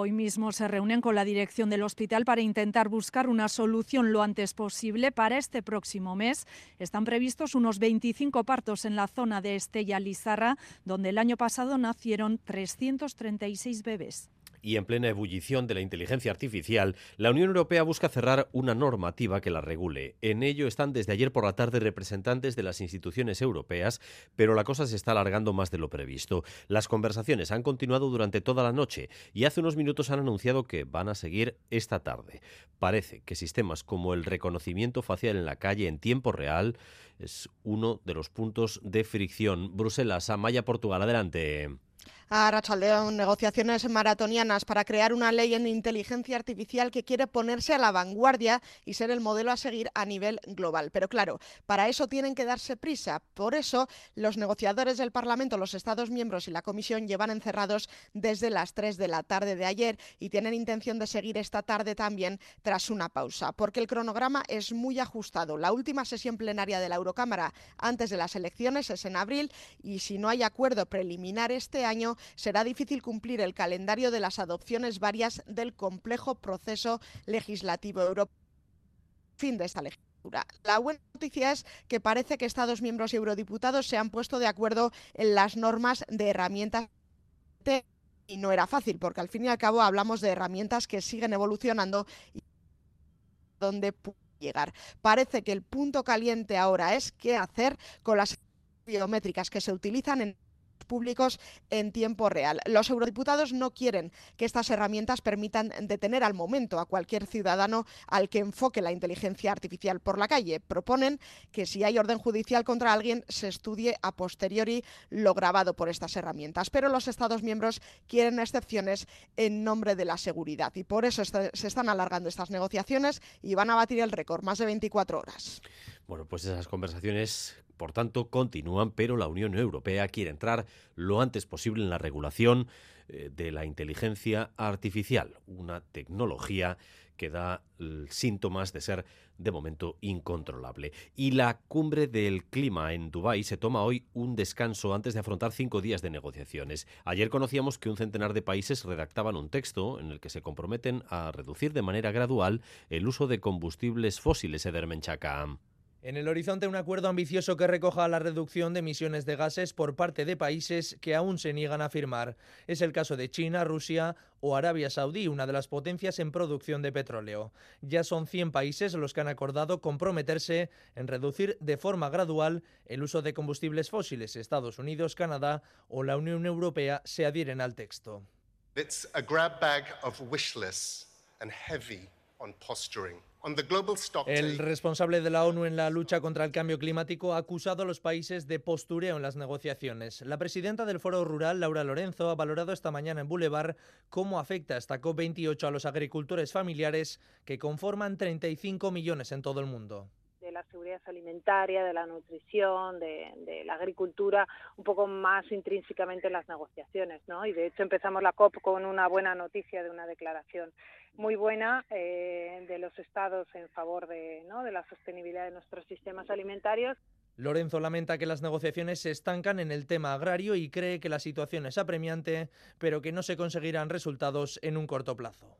Speaker 50: Hoy mismo se reúnen con la dirección del hospital para intentar buscar una solución lo antes posible. Para este próximo mes están previstos unos 25 partos en la zona de Estella Lizarra, donde el año pasado nacieron 336 bebés.
Speaker 1: Y en plena ebullición de la inteligencia artificial, la Unión Europea busca cerrar una normativa que la regule. En ello están desde ayer por la tarde representantes de las instituciones europeas, pero la cosa se está alargando más de lo previsto. Las conversaciones han continuado durante toda la noche y hace unos minutos han anunciado que van a seguir esta tarde. Parece que sistemas como el reconocimiento facial en la calle en tiempo real es uno de los puntos de fricción. Bruselas, Amaya, Portugal, adelante.
Speaker 65: A Rachaldeón, negociaciones maratonianas para crear una ley en inteligencia artificial que quiere ponerse a la vanguardia y ser el modelo a seguir a nivel global. Pero claro, para eso tienen que darse prisa. Por eso, los negociadores del Parlamento, los Estados miembros y la Comisión llevan encerrados desde las 3 de la tarde de ayer y tienen intención de seguir esta tarde también tras una pausa, porque el cronograma es muy ajustado. La última sesión plenaria de la Eurocámara antes de las elecciones es en abril y si no hay acuerdo preliminar este año, será difícil cumplir el calendario de las adopciones varias del complejo proceso legislativo europeo. Fin de esta legislatura. La buena noticia es que parece que Estados miembros y eurodiputados se han puesto de acuerdo en las normas de herramientas y no era fácil, porque al fin y al cabo hablamos de herramientas que siguen evolucionando y donde llegar. Parece que el punto caliente ahora es qué hacer con las biométricas que se utilizan en públicos en tiempo real. Los eurodiputados no quieren que estas herramientas permitan detener al momento a cualquier ciudadano al que enfoque la inteligencia artificial por la calle. Proponen que si hay orden judicial contra alguien se estudie a posteriori lo grabado por estas herramientas. Pero los Estados miembros quieren excepciones en nombre de la seguridad y por eso se están alargando estas negociaciones y van a batir el récord, más de 24 horas.
Speaker 1: Bueno, pues esas conversaciones por tanto, continúan, pero la Unión Europea quiere entrar lo antes posible en la regulación eh, de la inteligencia artificial, una tecnología que da síntomas de ser de momento incontrolable. Y la cumbre del clima en Dubái se toma hoy un descanso antes de afrontar cinco días de negociaciones. Ayer conocíamos que un centenar de países redactaban un texto en el que se comprometen a reducir de manera gradual el uso de combustibles fósiles, Edermenchaca.
Speaker 45: En el horizonte un acuerdo ambicioso que recoja la reducción de emisiones de gases por parte de países que aún se niegan a firmar. Es el caso de China, Rusia o Arabia Saudí, una de las potencias en producción de petróleo. Ya son 100 países los que han acordado comprometerse en reducir de forma gradual el uso de combustibles fósiles. Estados Unidos, Canadá o la Unión Europea se adhieren al texto. El responsable de la ONU en la lucha contra el cambio climático ha acusado a los países de postureo en las negociaciones. La presidenta del Foro Rural, Laura Lorenzo, ha valorado esta mañana en Boulevard cómo afecta esta COP28 a los agricultores familiares que conforman 35 millones en todo el mundo
Speaker 66: de la seguridad alimentaria, de la nutrición, de, la agricultura, un poco más intrínsecamente en las negociaciones, ¿no? Y de hecho empezamos la COP con una buena noticia de una declaración muy buena eh, de los estados en favor de, ¿no? de la sostenibilidad de nuestros sistemas alimentarios.
Speaker 45: Lorenzo lamenta que las negociaciones se estancan en el tema agrario y cree que la situación es apremiante, pero que no se conseguirán resultados en un corto plazo.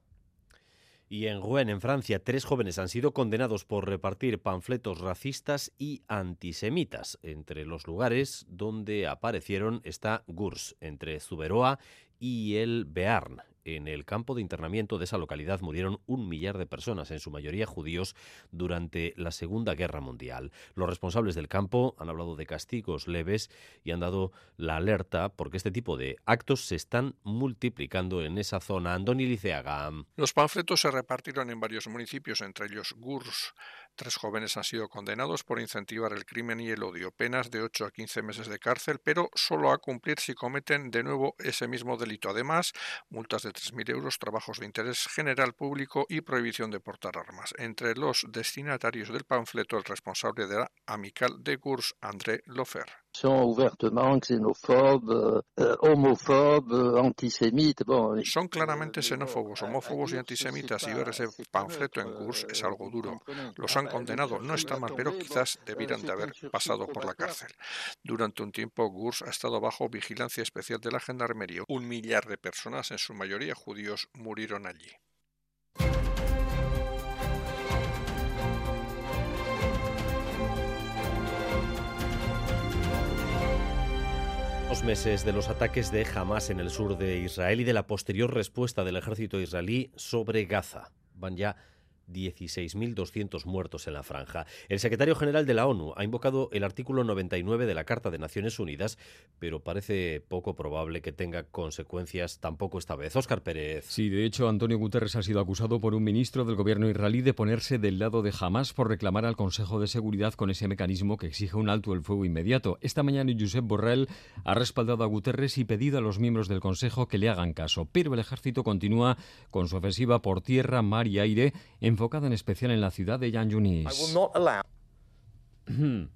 Speaker 1: Y en Rouen, en Francia, tres jóvenes han sido condenados por repartir panfletos racistas y antisemitas. Entre los lugares donde aparecieron está Gurs, entre Zuberoa y el Bearn. En el campo de internamiento de esa localidad murieron un millar de personas, en su mayoría judíos, durante la Segunda Guerra Mundial. Los responsables del campo han hablado de castigos leves y han dado la alerta porque este tipo de actos se están multiplicando en esa zona. Andoni Liceaga.
Speaker 67: Los panfletos se repartieron en varios municipios, entre ellos Gurs. Tres jóvenes han sido condenados por incentivar el crimen y el odio, penas de 8 a 15 meses de cárcel, pero solo a cumplir si cometen de nuevo ese mismo delito. Además, multas de 3.000 euros, trabajos de interés general público y prohibición de portar armas. Entre los destinatarios del panfleto, el responsable de la Amical de Gurs, André Lofer.
Speaker 57: Son
Speaker 67: claramente xenófobos, homófobos y antisemitas y ver ese panfleto en Gurs es algo duro. Los han condenado, no está mal, pero quizás debieran de haber pasado por la cárcel. Durante un tiempo Gurs ha estado bajo vigilancia especial de la Gendarmería. Un millar de personas, en su mayoría judíos, murieron allí.
Speaker 1: Dos meses de los ataques de Hamas en el sur de Israel y de la posterior respuesta del ejército israelí sobre Gaza. Van ya 16.200 muertos en la franja. El secretario general de la ONU ha invocado el artículo 99 de la Carta de Naciones Unidas, pero parece poco probable que tenga consecuencias tampoco esta vez. Óscar Pérez.
Speaker 11: Sí, de hecho, Antonio Guterres ha sido acusado por un ministro del gobierno israelí de ponerse del lado de Hamas por reclamar al Consejo de Seguridad con ese mecanismo que exige un alto el fuego inmediato. Esta mañana Josep Borrell ha respaldado a Guterres y pedido a los miembros del Consejo que le hagan caso, pero el ejército continúa con su ofensiva por tierra, mar y aire en enfocada en especial en la ciudad de Yan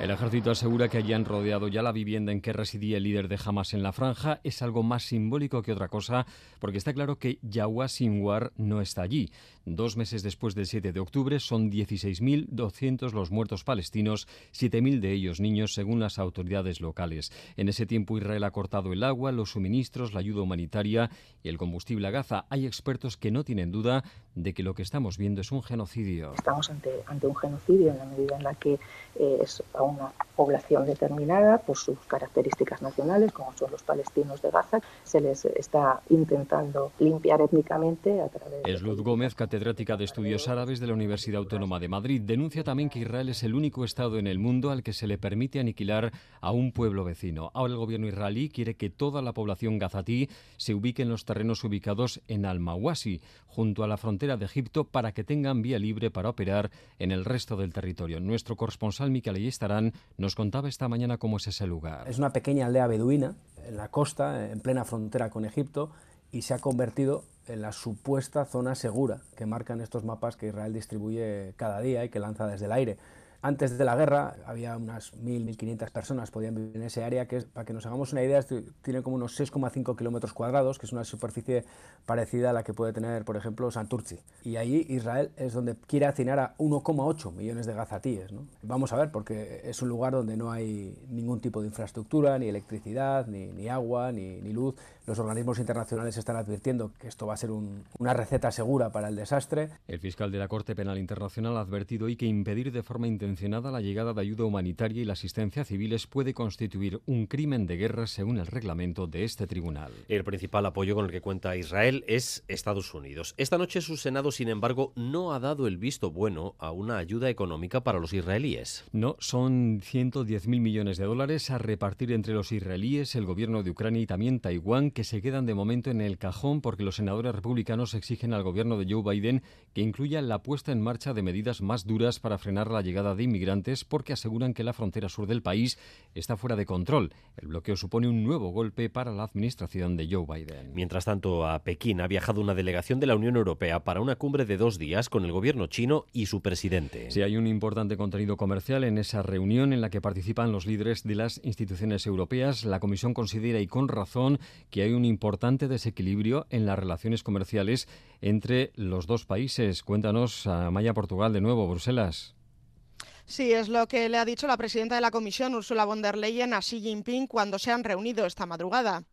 Speaker 11: El ejército asegura que han rodeado ya la vivienda en que residía el líder de Hamas en la franja. Es algo más simbólico que otra cosa, porque está claro que Yahweh Sinwar no está allí. Dos meses después del 7 de octubre son 16.200 los muertos palestinos, 7.000 de ellos niños, según las autoridades locales. En ese tiempo Israel ha cortado el agua, los suministros, la ayuda humanitaria y el combustible a Gaza. Hay expertos que no tienen duda de que lo que estamos viendo es un genocidio.
Speaker 12: Estamos ante, ante un genocidio en la medida en la que eh, es una población determinada por sus características nacionales, como son los palestinos de Gaza, se les está intentando limpiar étnicamente a través
Speaker 11: es Luz Gómez, catedrática de Estudios Árabes de la Universidad Autónoma de Madrid, denuncia también que Israel es el único Estado en el mundo al que se le permite aniquilar a un pueblo vecino. Ahora el gobierno israelí quiere que toda la población gazatí se ubique en los terrenos ubicados en Al-Mawasi, junto a la frontera de Egipto, para que tengan vía libre para operar en el resto del territorio. Nuestro corresponsal Miquel Nos contaba esta mañana cómo es ese lugar.
Speaker 68: Es una pequeña aldea beduina en la costa, en plena frontera con Egipto, y se ha convertido en la supuesta zona segura que marcan estos mapas que Israel distribuye cada día y que lanza desde el aire. Antes de la guerra había unas 1.000, 1.500 personas podían vivir en ese área, que para que nos hagamos una idea, tiene como unos 6,5 kilómetros cuadrados, que es una superficie parecida a la que puede tener, por ejemplo, Santurci. Y ahí Israel es donde quiere hacinar a 1,8 millones de gazatíes. ¿no? Vamos a ver, porque es un lugar donde no hay ningún tipo de infraestructura, ni electricidad, ni, ni agua, ni, ni, luz. Los organismos internacionales están advirtiendo que esto va a ser un, una receta segura para el desastre.
Speaker 11: El fiscal de la Corte Penal Internacional ha advertido hoy que impedir de forma intencional la llegada de ayuda humanitaria y la asistencia a civiles puede constituir un crimen de guerra según el reglamento de este tribunal.
Speaker 1: El principal apoyo con el que cuenta Israel es Estados Unidos. Esta noche su Senado, sin embargo, no ha dado el visto bueno a una ayuda económica para los israelíes.
Speaker 11: No, son 110.000 millones de dólares a repartir entre los israelíes, el gobierno de Ucrania y también Taiwán, que se quedan de momento en el cajón porque los senadores republicanos exigen al gobierno de Joe Biden que incluya la puesta en marcha de medidas más duras para frenar la llegada de inmigrantes porque aseguran que la frontera sur del país está fuera de control. El bloqueo supone un nuevo golpe para la administración de Joe Biden.
Speaker 1: Mientras tanto, a Pekín ha viajado una delegación de la Unión Europea para una cumbre de dos días con el gobierno chino y su presidente.
Speaker 11: Sí, hay un importante contenido comercial en esa reunión en la que participan los líderes de las instituciones europeas. La Comisión considera, y con razón, que hay un importante desequilibrio en las relaciones comerciales entre los dos países. Cuéntanos, Maya Portugal, de nuevo, Bruselas.
Speaker 65: Sí, es lo que le ha dicho la presidenta de la Comisión, Ursula von der Leyen, a Xi Jinping cuando se han reunido esta madrugada.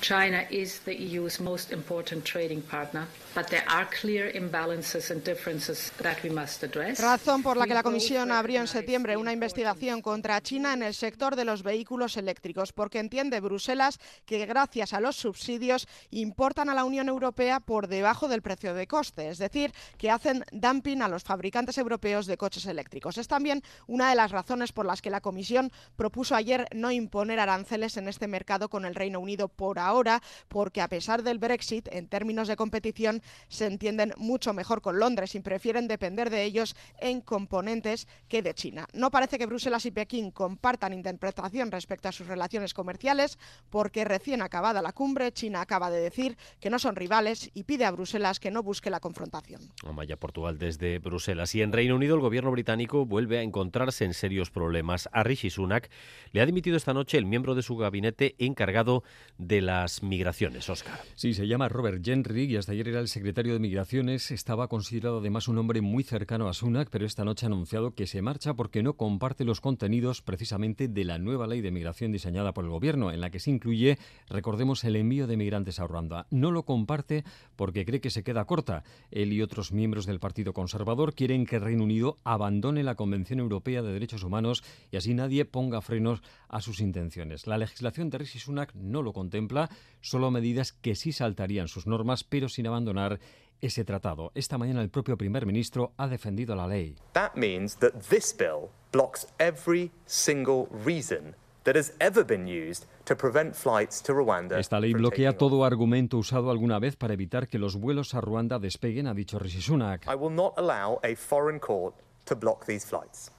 Speaker 69: China is the EU's most important trading partner, but there are clear imbalances and differences that we must address.
Speaker 65: Razón por la que la Comisión abrió en septiembre una investigación contra China en el sector de los vehículos eléctricos, porque entiende Bruselas que gracias a los subsidios importan a la Unión Europea por debajo del precio de coste, es decir, que hacen dumping a los fabricantes europeos de coches eléctricos. Es también una de las razones por las que la Comisión propuso ayer no imponer aranceles en este mercado con el Reino Unido por ahora ahora porque a pesar del Brexit, en términos de competición, se entienden mucho mejor con Londres y prefieren depender de ellos en componentes que de China. No parece que Bruselas y Pekín compartan interpretación respecto a sus relaciones comerciales porque recién acabada la cumbre, China acaba de decir que no son rivales y pide a Bruselas que no busque la confrontación.
Speaker 1: Vaya Portugal desde Bruselas. Y en Reino Unido el gobierno británico vuelve a encontrarse en serios problemas. A Rishi Sunak le ha dimitido esta noche el miembro de su gabinete encargado de la las migraciones, Oscar.
Speaker 11: Sí, se llama Robert Jenrick y hasta ayer era el secretario de Migraciones. Estaba considerado además un hombre muy cercano a Sunak, pero esta noche ha anunciado que se marcha porque no comparte los contenidos precisamente de la nueva ley de migración diseñada por el gobierno, en la que se incluye, recordemos, el envío de migrantes a Ruanda. No lo comparte porque cree que se queda corta. Él y otros miembros del Partido Conservador quieren que Reino Unido abandone la Convención Europea de Derechos Humanos y así nadie ponga frenos a sus intenciones. La legislación de Rishi Sunak no lo contempla, solo medidas que sí saltarían sus normas, pero sin abandonar ese tratado. Esta mañana el propio primer ministro ha defendido la ley.
Speaker 70: That means that this bill blocks every single reason that has ever been used to prevent flights to Rwanda.
Speaker 11: Esta ley bloquea todo argumento usado alguna vez para evitar que los vuelos a Ruanda despeguen, ha dicho Rishi Sunak.
Speaker 70: I will not allow a foreign court to block these flights.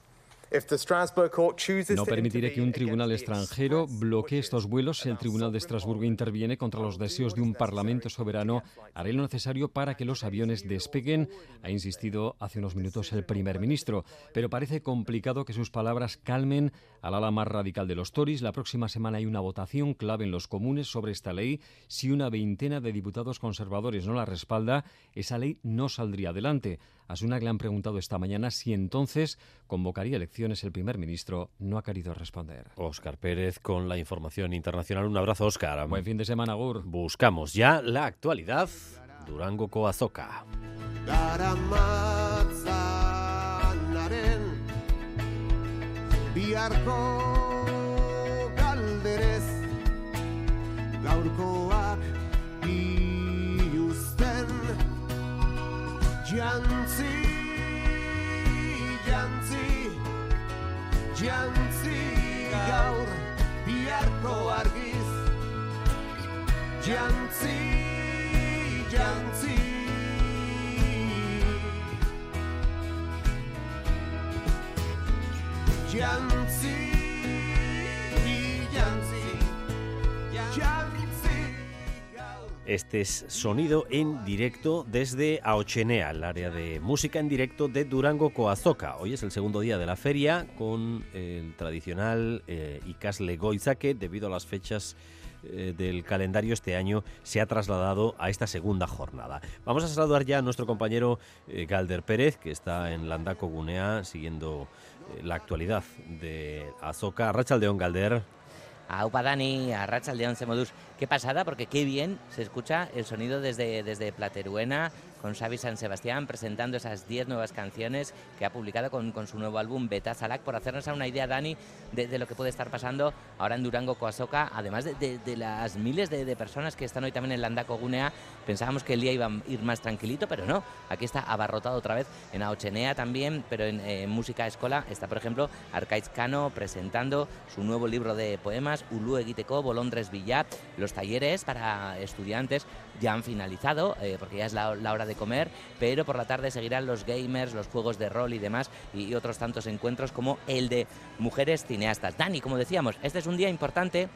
Speaker 11: No permitiré que un tribunal extranjero bloquee estos vuelos si el Tribunal de Estrasburgo interviene contra los deseos de un Parlamento soberano. Haré lo necesario para que los aviones despeguen, ha insistido hace unos minutos el primer ministro. Pero parece complicado que sus palabras calmen al ala más radical de los Tories. La próxima semana hay una votación clave en los comunes sobre esta ley. Si una veintena de diputados conservadores no la respalda, esa ley no saldría adelante. A Sunak le han preguntado esta mañana si entonces convocaría elecciones. El primer ministro no ha querido responder.
Speaker 1: Oscar Pérez con la información internacional. Un abrazo, Oscar.
Speaker 11: Buen fin de semana, Gur.
Speaker 1: Buscamos ya la actualidad. Durango Coazoca.
Speaker 71: Jantzi, jantzi, jantzi gaur biharko argiz. Jantzi, jantzi. Jantzi, jantzi, jantzi.
Speaker 1: Este es sonido en directo desde Aochenea, el área de música en directo de Durango Coazoca. Hoy es el segundo día de la feria con el tradicional eh, Icasle Goiza que debido a las fechas eh, del calendario este año se ha trasladado a esta segunda jornada. Vamos a saludar ya a nuestro compañero eh, Galder Pérez, que está en Landaco Gunea siguiendo eh, la actualidad de Azoka. Rachaldeón Galder.
Speaker 13: Aupa Dani, a Rachaldeón Semodus. Qué pasada, porque qué bien se escucha el sonido desde, desde Plateruena, con Xavi San Sebastián presentando esas 10 nuevas canciones que ha publicado con, con su nuevo álbum Beta Salak, por hacernos una idea, Dani, de, lo que puede estar pasando ahora en Durango, Coasoca, además de, de, las miles de, personas que están hoy también en Landaco Gunea. Pensábamos que el día iba a ir más tranquilito, pero no, aquí está abarrotado otra vez en Aochenea también, pero en eh, música escola está, por ejemplo, Arcaiz Cano presentando su nuevo libro de poemas, Ulu Egiteco, Bolondres Villat, los talleres para estudiantes ya han finalizado, eh, porque ya es la, hora de comer, pero por la tarde seguirán los gamers, los juegos de rol y demás, y, otros tantos encuentros como el de mujeres cineastas. Dani, como decíamos, este es un día importante.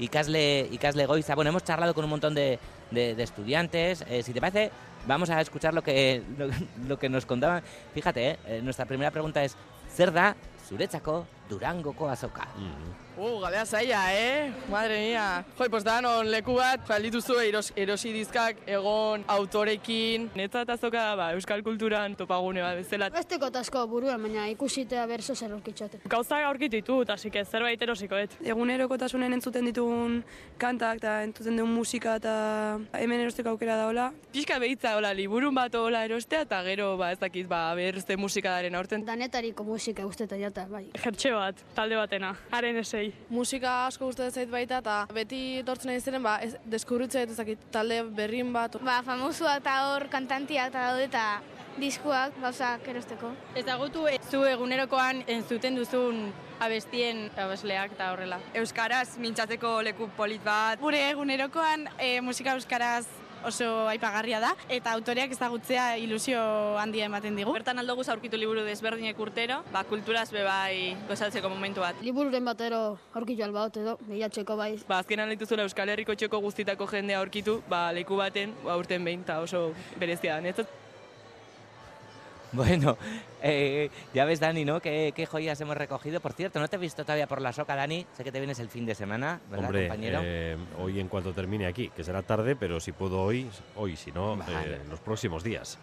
Speaker 13: Y Casle, y Casle Goiza, bueno, hemos charlado con un montón de, estudiantes. Eh, si te parece, vamos a escuchar lo que, lo, lo que nos contaban. Fíjate, eh, nuestra primera pregunta es, ¿zer da zuretzako Durangoko azoka?
Speaker 72: Mm. Uh, galea zaila, eh? Madre mia. Joi, pues da, non leku bat, dituzu eros, erosi dizkak, egon, autorekin.
Speaker 73: Netzat azoka da, ba, euskal kulturan topagune bat bezala.
Speaker 15: Besteko tasko buruan, baina ikusitea berzo zer aurkitxote.
Speaker 73: Gauza aurkitu ditut, así que zerbait erosiko et.
Speaker 72: Egunerokotasunen entzuten ditugun kantak eta entzuten duen musika eta hemen erosteko aukera da hola.
Speaker 73: Pixka behitza hola, liburun bat hola erostea eta gero, ba, ez dakit, ba, berze musika daren aurten.
Speaker 15: Danetariko musika usteta jata, bai.
Speaker 73: Jertxe bat, talde batena, haren esei.
Speaker 72: Musika asko gustatzen zait baita eta beti tortzen nahi ziren, ba, ez dakit talde berrin bat.
Speaker 15: Ba, famosua eta hor kantantia eta daude eta diskuak gauzak erosteko.
Speaker 73: Ezagutu zu egunerokoan entzuten duzun abestien abesleak eta horrela.
Speaker 72: Euskaraz mintzatzeko leku polit bat.
Speaker 73: Gure egunerokoan e, musika euskaraz oso aipagarria da eta autoreak ezagutzea ilusio handia ematen digu.
Speaker 72: Bertan aldo guz aurkitu liburu desberdinek urtero, ba, kulturaz be bai gozatzeko momentu bat.
Speaker 15: Libururen batero aurkitu alba edo, behiatxeko bai.
Speaker 73: Ba, azkenan dituzula Euskal Herriko txoko guztitako jendea aurkitu, ba, leku baten ba, urten behin, eta oso berezia da.
Speaker 13: Bueno, eh, ya ves, Dani, ¿no? ¿Qué, qué joyas hemos recogido. Por cierto, no te he visto todavía por la soca, Dani. Sé que te vienes el fin de semana, ¿verdad,
Speaker 1: Hombre,
Speaker 13: compañero?
Speaker 1: eh, hoy en cuanto termine aquí, que será tarde, pero si puedo hoy, hoy, si no,
Speaker 13: Vale.
Speaker 1: eh, en los próximos días.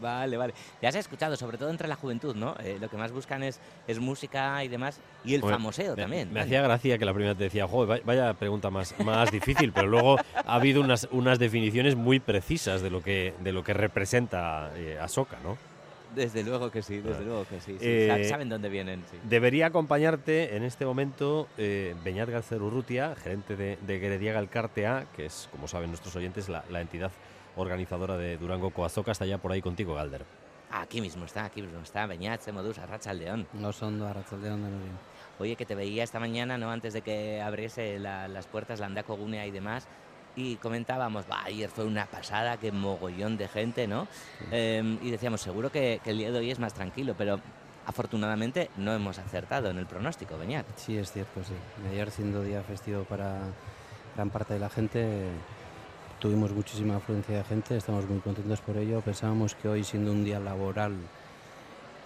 Speaker 13: Vale, vale. Ya has escuchado, sobre todo entre la juventud, ¿no? Eh, lo que más buscan es, es música y demás. Y el
Speaker 1: Hombre,
Speaker 13: famoseo
Speaker 1: me-
Speaker 13: también.
Speaker 1: Me hacía gracia que la primera te decía, "Joder, vaya- pregunta más, más difícil, pero luego ha habido unas, unas definiciones muy precisas de lo que, de lo que representa eh, Ahsoka, ¿no?
Speaker 13: Desde luego que sí, desde luego que sí. sí.
Speaker 1: Eh,
Speaker 13: Sa- Saben dónde vienen, sí.
Speaker 1: Debería acompañarte en este momento eh, Beñat García Urrutia, gerente de, de Gerediaga Elkartea, que es, como saben nuestros oyentes, la, la entidad organizadora de Durango Coazoca. Está ya por ahí contigo, Galder.
Speaker 13: Aquí mismo está, aquí mismo está. Beñat, Semodus, Arracha León.
Speaker 74: No son dos Arrachaldeón de.
Speaker 13: Oye, que te veía esta mañana, ¿no? Antes de que abriese la- las puertas, la Andaco Gunea y demás. Y comentábamos, "Bah, ayer fue una pasada, qué mogollón de gente, ¿no? Eh, y decíamos, seguro que, que el día de hoy es más tranquilo, pero afortunadamente no hemos acertado en el pronóstico, Beñat.
Speaker 74: Sí, es cierto, sí. Ayer siendo día festivo para gran parte de la gente, tuvimos muchísima afluencia de gente, estamos muy contentos por ello. Pensábamos que hoy siendo un día laboral,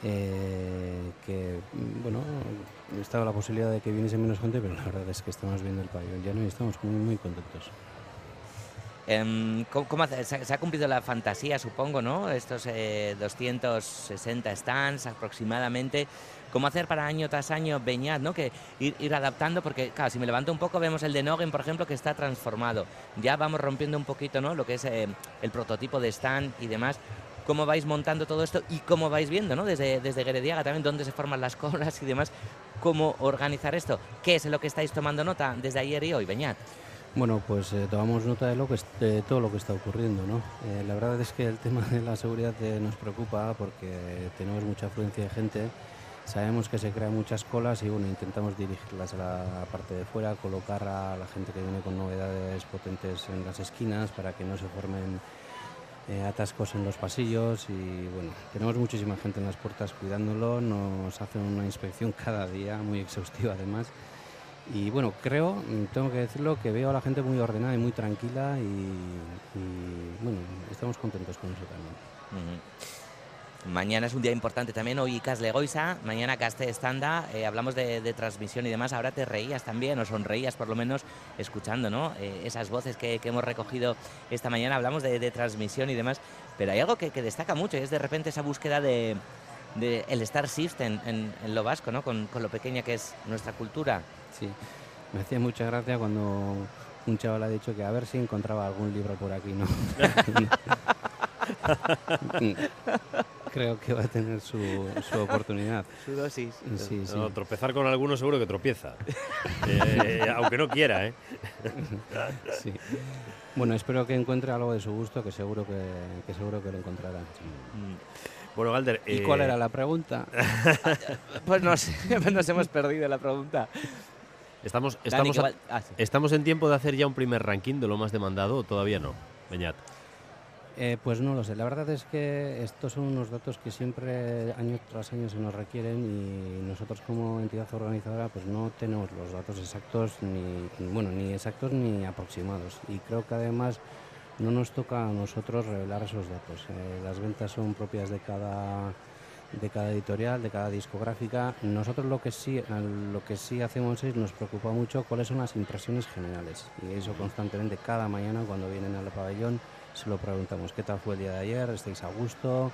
Speaker 74: eh, que bueno, estaba la posibilidad de que viniese menos gente, pero la verdad es que estamos viendo el pabellón lleno y estamos muy, muy contentos.
Speaker 13: Em, ¿cómo, se, ha cumplido la fantasía, supongo, ¿no? Estos eh, 260 stands aproximadamente. ¿Cómo hacer para año tras año Beñat, ¿no? Que ir, ir adaptando, porque claro, si me levanto un poco vemos el de Nogen, por ejemplo, que está transformado. Ya vamos rompiendo un poquito, ¿no? Lo que es eh, el prototipo de stand y demás. ¿Cómo vais montando todo esto y cómo vais viendo, ¿no? Desde, desde Gerediaga también, dónde se forman las colas y demás. ¿Cómo organizar esto? ¿Qué es lo que estáis tomando nota desde ayer y hoy, Beñat?
Speaker 74: Bueno, pues eh, tomamos nota de, lo que, de todo lo que está ocurriendo. ¿no? Eh, la verdad es que el tema de la seguridad eh, nos preocupa porque tenemos mucha afluencia de gente. Sabemos que se crean muchas colas y bueno, intentamos dirigirlas a la parte de fuera, colocar a la gente que viene con novedades potentes en las esquinas para que no se formen eh, atascos en los pasillos y bueno, tenemos muchísima gente en las puertas cuidándolo, nos hacen una inspección cada día, muy exhaustiva además. Y bueno, creo, mm, tengo que decirlo, que veo a la gente muy ordenada y muy tranquila y, bueno, estamos contentos con eso también.
Speaker 13: Mañana es un día importante también, hoy Icas Legoisa, mañana Caste Estanda, eh, hablamos de, transmisión y demás, ahora te reías también, o sonreías por lo menos, escuchando ¿no? Eh, esas voces que, hemos recogido esta mañana, hablamos de, transmisión y demás, pero hay algo que, destaca mucho y es de repente esa búsqueda de, de el Star System en, lo vasco, ¿no? con lo pequeña que es nuestra cultura.
Speaker 74: Sí, me hacía mucha gracia cuando un chaval ha dicho que a ver si encontraba algún libro por aquí, ¿no? Creo que va a tener su, su oportunidad.
Speaker 13: Su dosis.
Speaker 74: Sí, sí.
Speaker 1: No, tropezar con alguno seguro que tropieza. Eh, aunque no quiera, ¿eh?
Speaker 74: Sí. Bueno, espero que encuentre algo de su gusto, que seguro que, que seguro que lo encontrará.
Speaker 1: Bueno, Galder.
Speaker 74: ¿Y
Speaker 1: eh,
Speaker 74: cuál era la pregunta?
Speaker 13: Pues no sé, nos hemos perdido la pregunta.
Speaker 1: Estamos, estamos, a-
Speaker 13: ah, sí.
Speaker 1: ¿Estamos en tiempo de hacer ya un primer ranking de lo más demandado o todavía no? Beñat.
Speaker 74: Eh, pues no lo sé. La verdad es que estos son unos datos que siempre año tras año se nos requieren y nosotros como entidad organizadora pues no tenemos los datos exactos ni bueno ni exactos ni aproximados y creo que además no nos toca a nosotros revelar esos datos. Eh, las ventas son propias de cada de cada editorial, de cada discográfica. Nosotros lo que sí lo que sí hacemos es nos preocupa mucho cuáles son las impresiones generales y eso constantemente cada mañana cuando vienen al pabellón se lo preguntamos qué tal fue el día de ayer, estáis a gusto,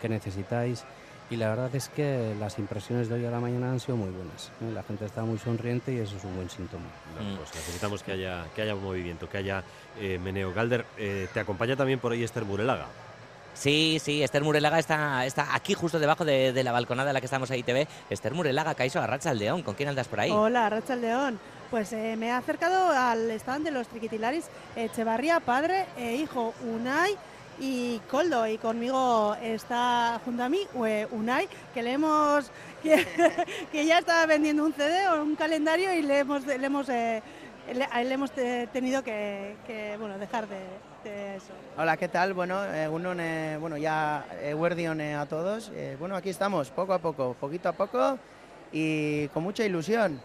Speaker 74: qué necesitáis. Y la verdad es que las impresiones de hoy a la mañana han sido muy buenas. ¿eh? La gente está muy sonriente y eso es un buen síntoma.
Speaker 1: Bueno, pues necesitamos que haya, que haya movimiento, que haya eh, meneo. Galder, eh, te acompaña también por ahí Esther Burelaga.
Speaker 13: Sí, sí, Esther Murelaga está, está aquí justo debajo de, la balconada en la que estamos ahí TV. Esther Murelaga, Caiso Arracha al León, ¿con quién andas por ahí?
Speaker 75: Hola, Racha León. Pues eh, me he acercado al stand de los Triquitilaris Echevarría, padre e hijo, Unai y Coldo. Y conmigo está junto a mí eh, Unai, que le hemos que, ya está vendiendo un CD o un calendario y le hemos, le hemos, eh, le, hemos te- tenido que, que, bueno, dejar de, de eso.
Speaker 76: Hola, ¿qué tal? Bueno, eh, eh, bueno ya eh, a todos. Eh, bueno, aquí estamos, poco a poco, poquito a poco y con mucha ilusión.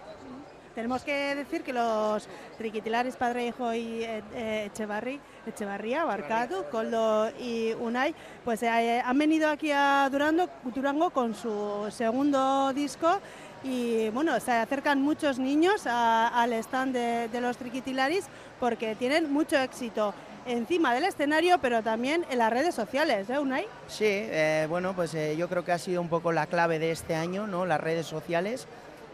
Speaker 77: tenemos que decir que los triquitilares Padre Hijo y eh, Echevarri, Echevarría, Barcatu, Coldo y Unai, pues han venido aquí a Durango, Durango con su segundo disco y bueno, se acercan muchos niños a- al stand de, de los triquitilaris porque tienen mucho éxito encima del escenario, pero también en las redes sociales, ¿eh, Unai?
Speaker 76: Sí, eh, bueno, pues eh, yo creo que ha sido un poco la clave de este año, ¿no? Las redes sociales.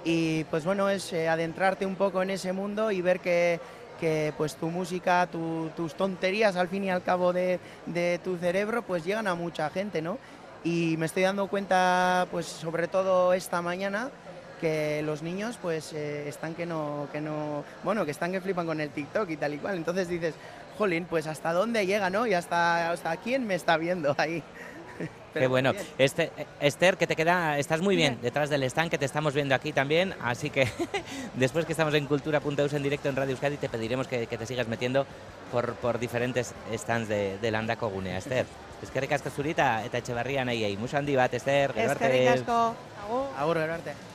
Speaker 76: Y pues bueno, es eh, adentrarte un poco en ese mundo y ver que, que, pues tu música, tu- tus tonterías al fin y al cabo de, tu cerebro, pues llegan a mucha gente, ¿no? Y me estoy dando cuenta, pues sobre todo esta mañana, que los niños pues están que no, que no, bueno, que están que flipan con el TikTok y tal y cual. Entonces dices, jolín, pues hasta dónde llega, ¿no? Y hasta, hasta quién me está viendo ahí.
Speaker 13: Qué bueno. Este, Esther, que te queda, estás muy bien
Speaker 76: Bien.
Speaker 13: detrás del stand que te estamos viendo aquí también, así que después que estamos en Cultura.eus en directo en Radio Euskadi te pediremos que, que te sigas metiendo por, por diferentes stands de, de Landako Gunea. Esther, es que ricasco zurita eta etxebarrian nahi mucho handi bat, Esther, gero arte.
Speaker 77: Eskerrik asko. Agur.
Speaker 76: Agur.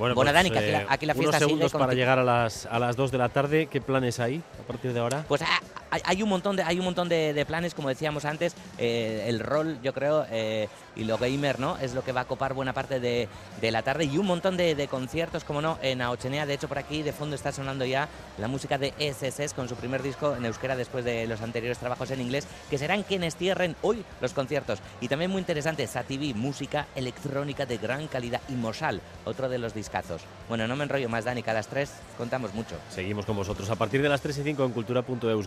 Speaker 1: Bueno,
Speaker 13: Bueno,
Speaker 1: pues,
Speaker 13: Dani, que aquí la-
Speaker 1: eh,
Speaker 13: aquí la fiesta
Speaker 1: unos
Speaker 13: sigue
Speaker 1: segundos
Speaker 13: con
Speaker 1: para llegar a las, a las 2 de la tarde. ¿Qué planes hay a partir de ahora?
Speaker 13: Pues ah, hay, un montón de hay un montón de, planes, como decíamos antes. eh, el rol, yo creo, eh, y lo gamer, ¿no? Es lo que va a copar buena parte de, de la tarde y un montón de, conciertos, como no, en Aochenea. De hecho, por aquí de fondo está sonando ya la música de SSS con su primer disco en euskera después de los anteriores trabajos en inglés, que serán quienes cierren hoy los conciertos. Y también muy interesante, Sativi, música electrónica de gran calidad y Mosal, otro de los discazos. Bueno, no me enrollo más, Dani, que a las 3 contamos mucho.
Speaker 1: Seguimos con vosotros a partir de las 3 y 5 en cultura.eus.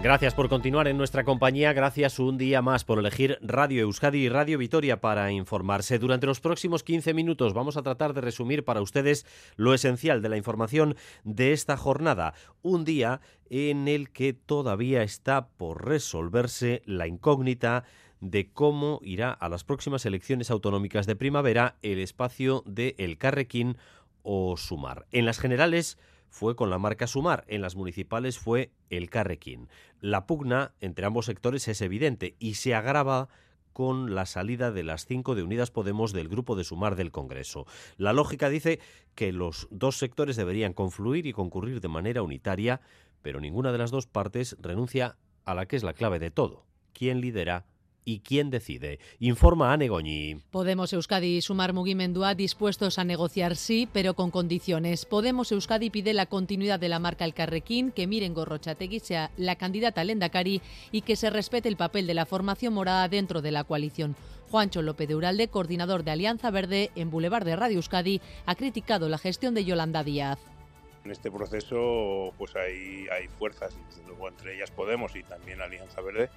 Speaker 1: Gracias por continuar en nuestra compañía, gracias un día más por elegir Radio Euskadi y Radio Vitoria para informarse. Durante los próximos 15 minutos vamos a tratar de resumir para ustedes lo esencial de la información de esta jornada, un día en el que todavía está por resolverse la incógnita de cómo irá a las próximas elecciones autonómicas de primavera el espacio de El Carrequín o Sumar. En las generales fue con la marca Sumar, en las municipales fue el Carrequín. La pugna entre ambos sectores es evidente y se agrava con la salida de las cinco de Unidas Podemos del grupo de Sumar del Congreso. La lógica dice que los dos sectores deberían confluir y concurrir de manera unitaria, pero ninguna de las dos partes renuncia a la que es la clave de todo. ¿Quién lidera y quién decide? Informa Ane Goñi.
Speaker 5: Podemos Euskadi y Sumar Mugimendua dispuestos a negociar sí, pero con condiciones. Podemos Euskadi pide la continuidad de la marca El Carrequín, que Miren Gorrochategui sea la candidata al Endacari y que se respete el papel de la formación morada dentro de la coalición. Juancho López de Uralde, coordinador de Alianza Verde en Boulevard de Radio Euskadi, ha criticado la gestión de Yolanda Díaz.
Speaker 19: En este proceso pues hay, hay fuerzas, y desde luego entre ellas Podemos y también Alianza Verde,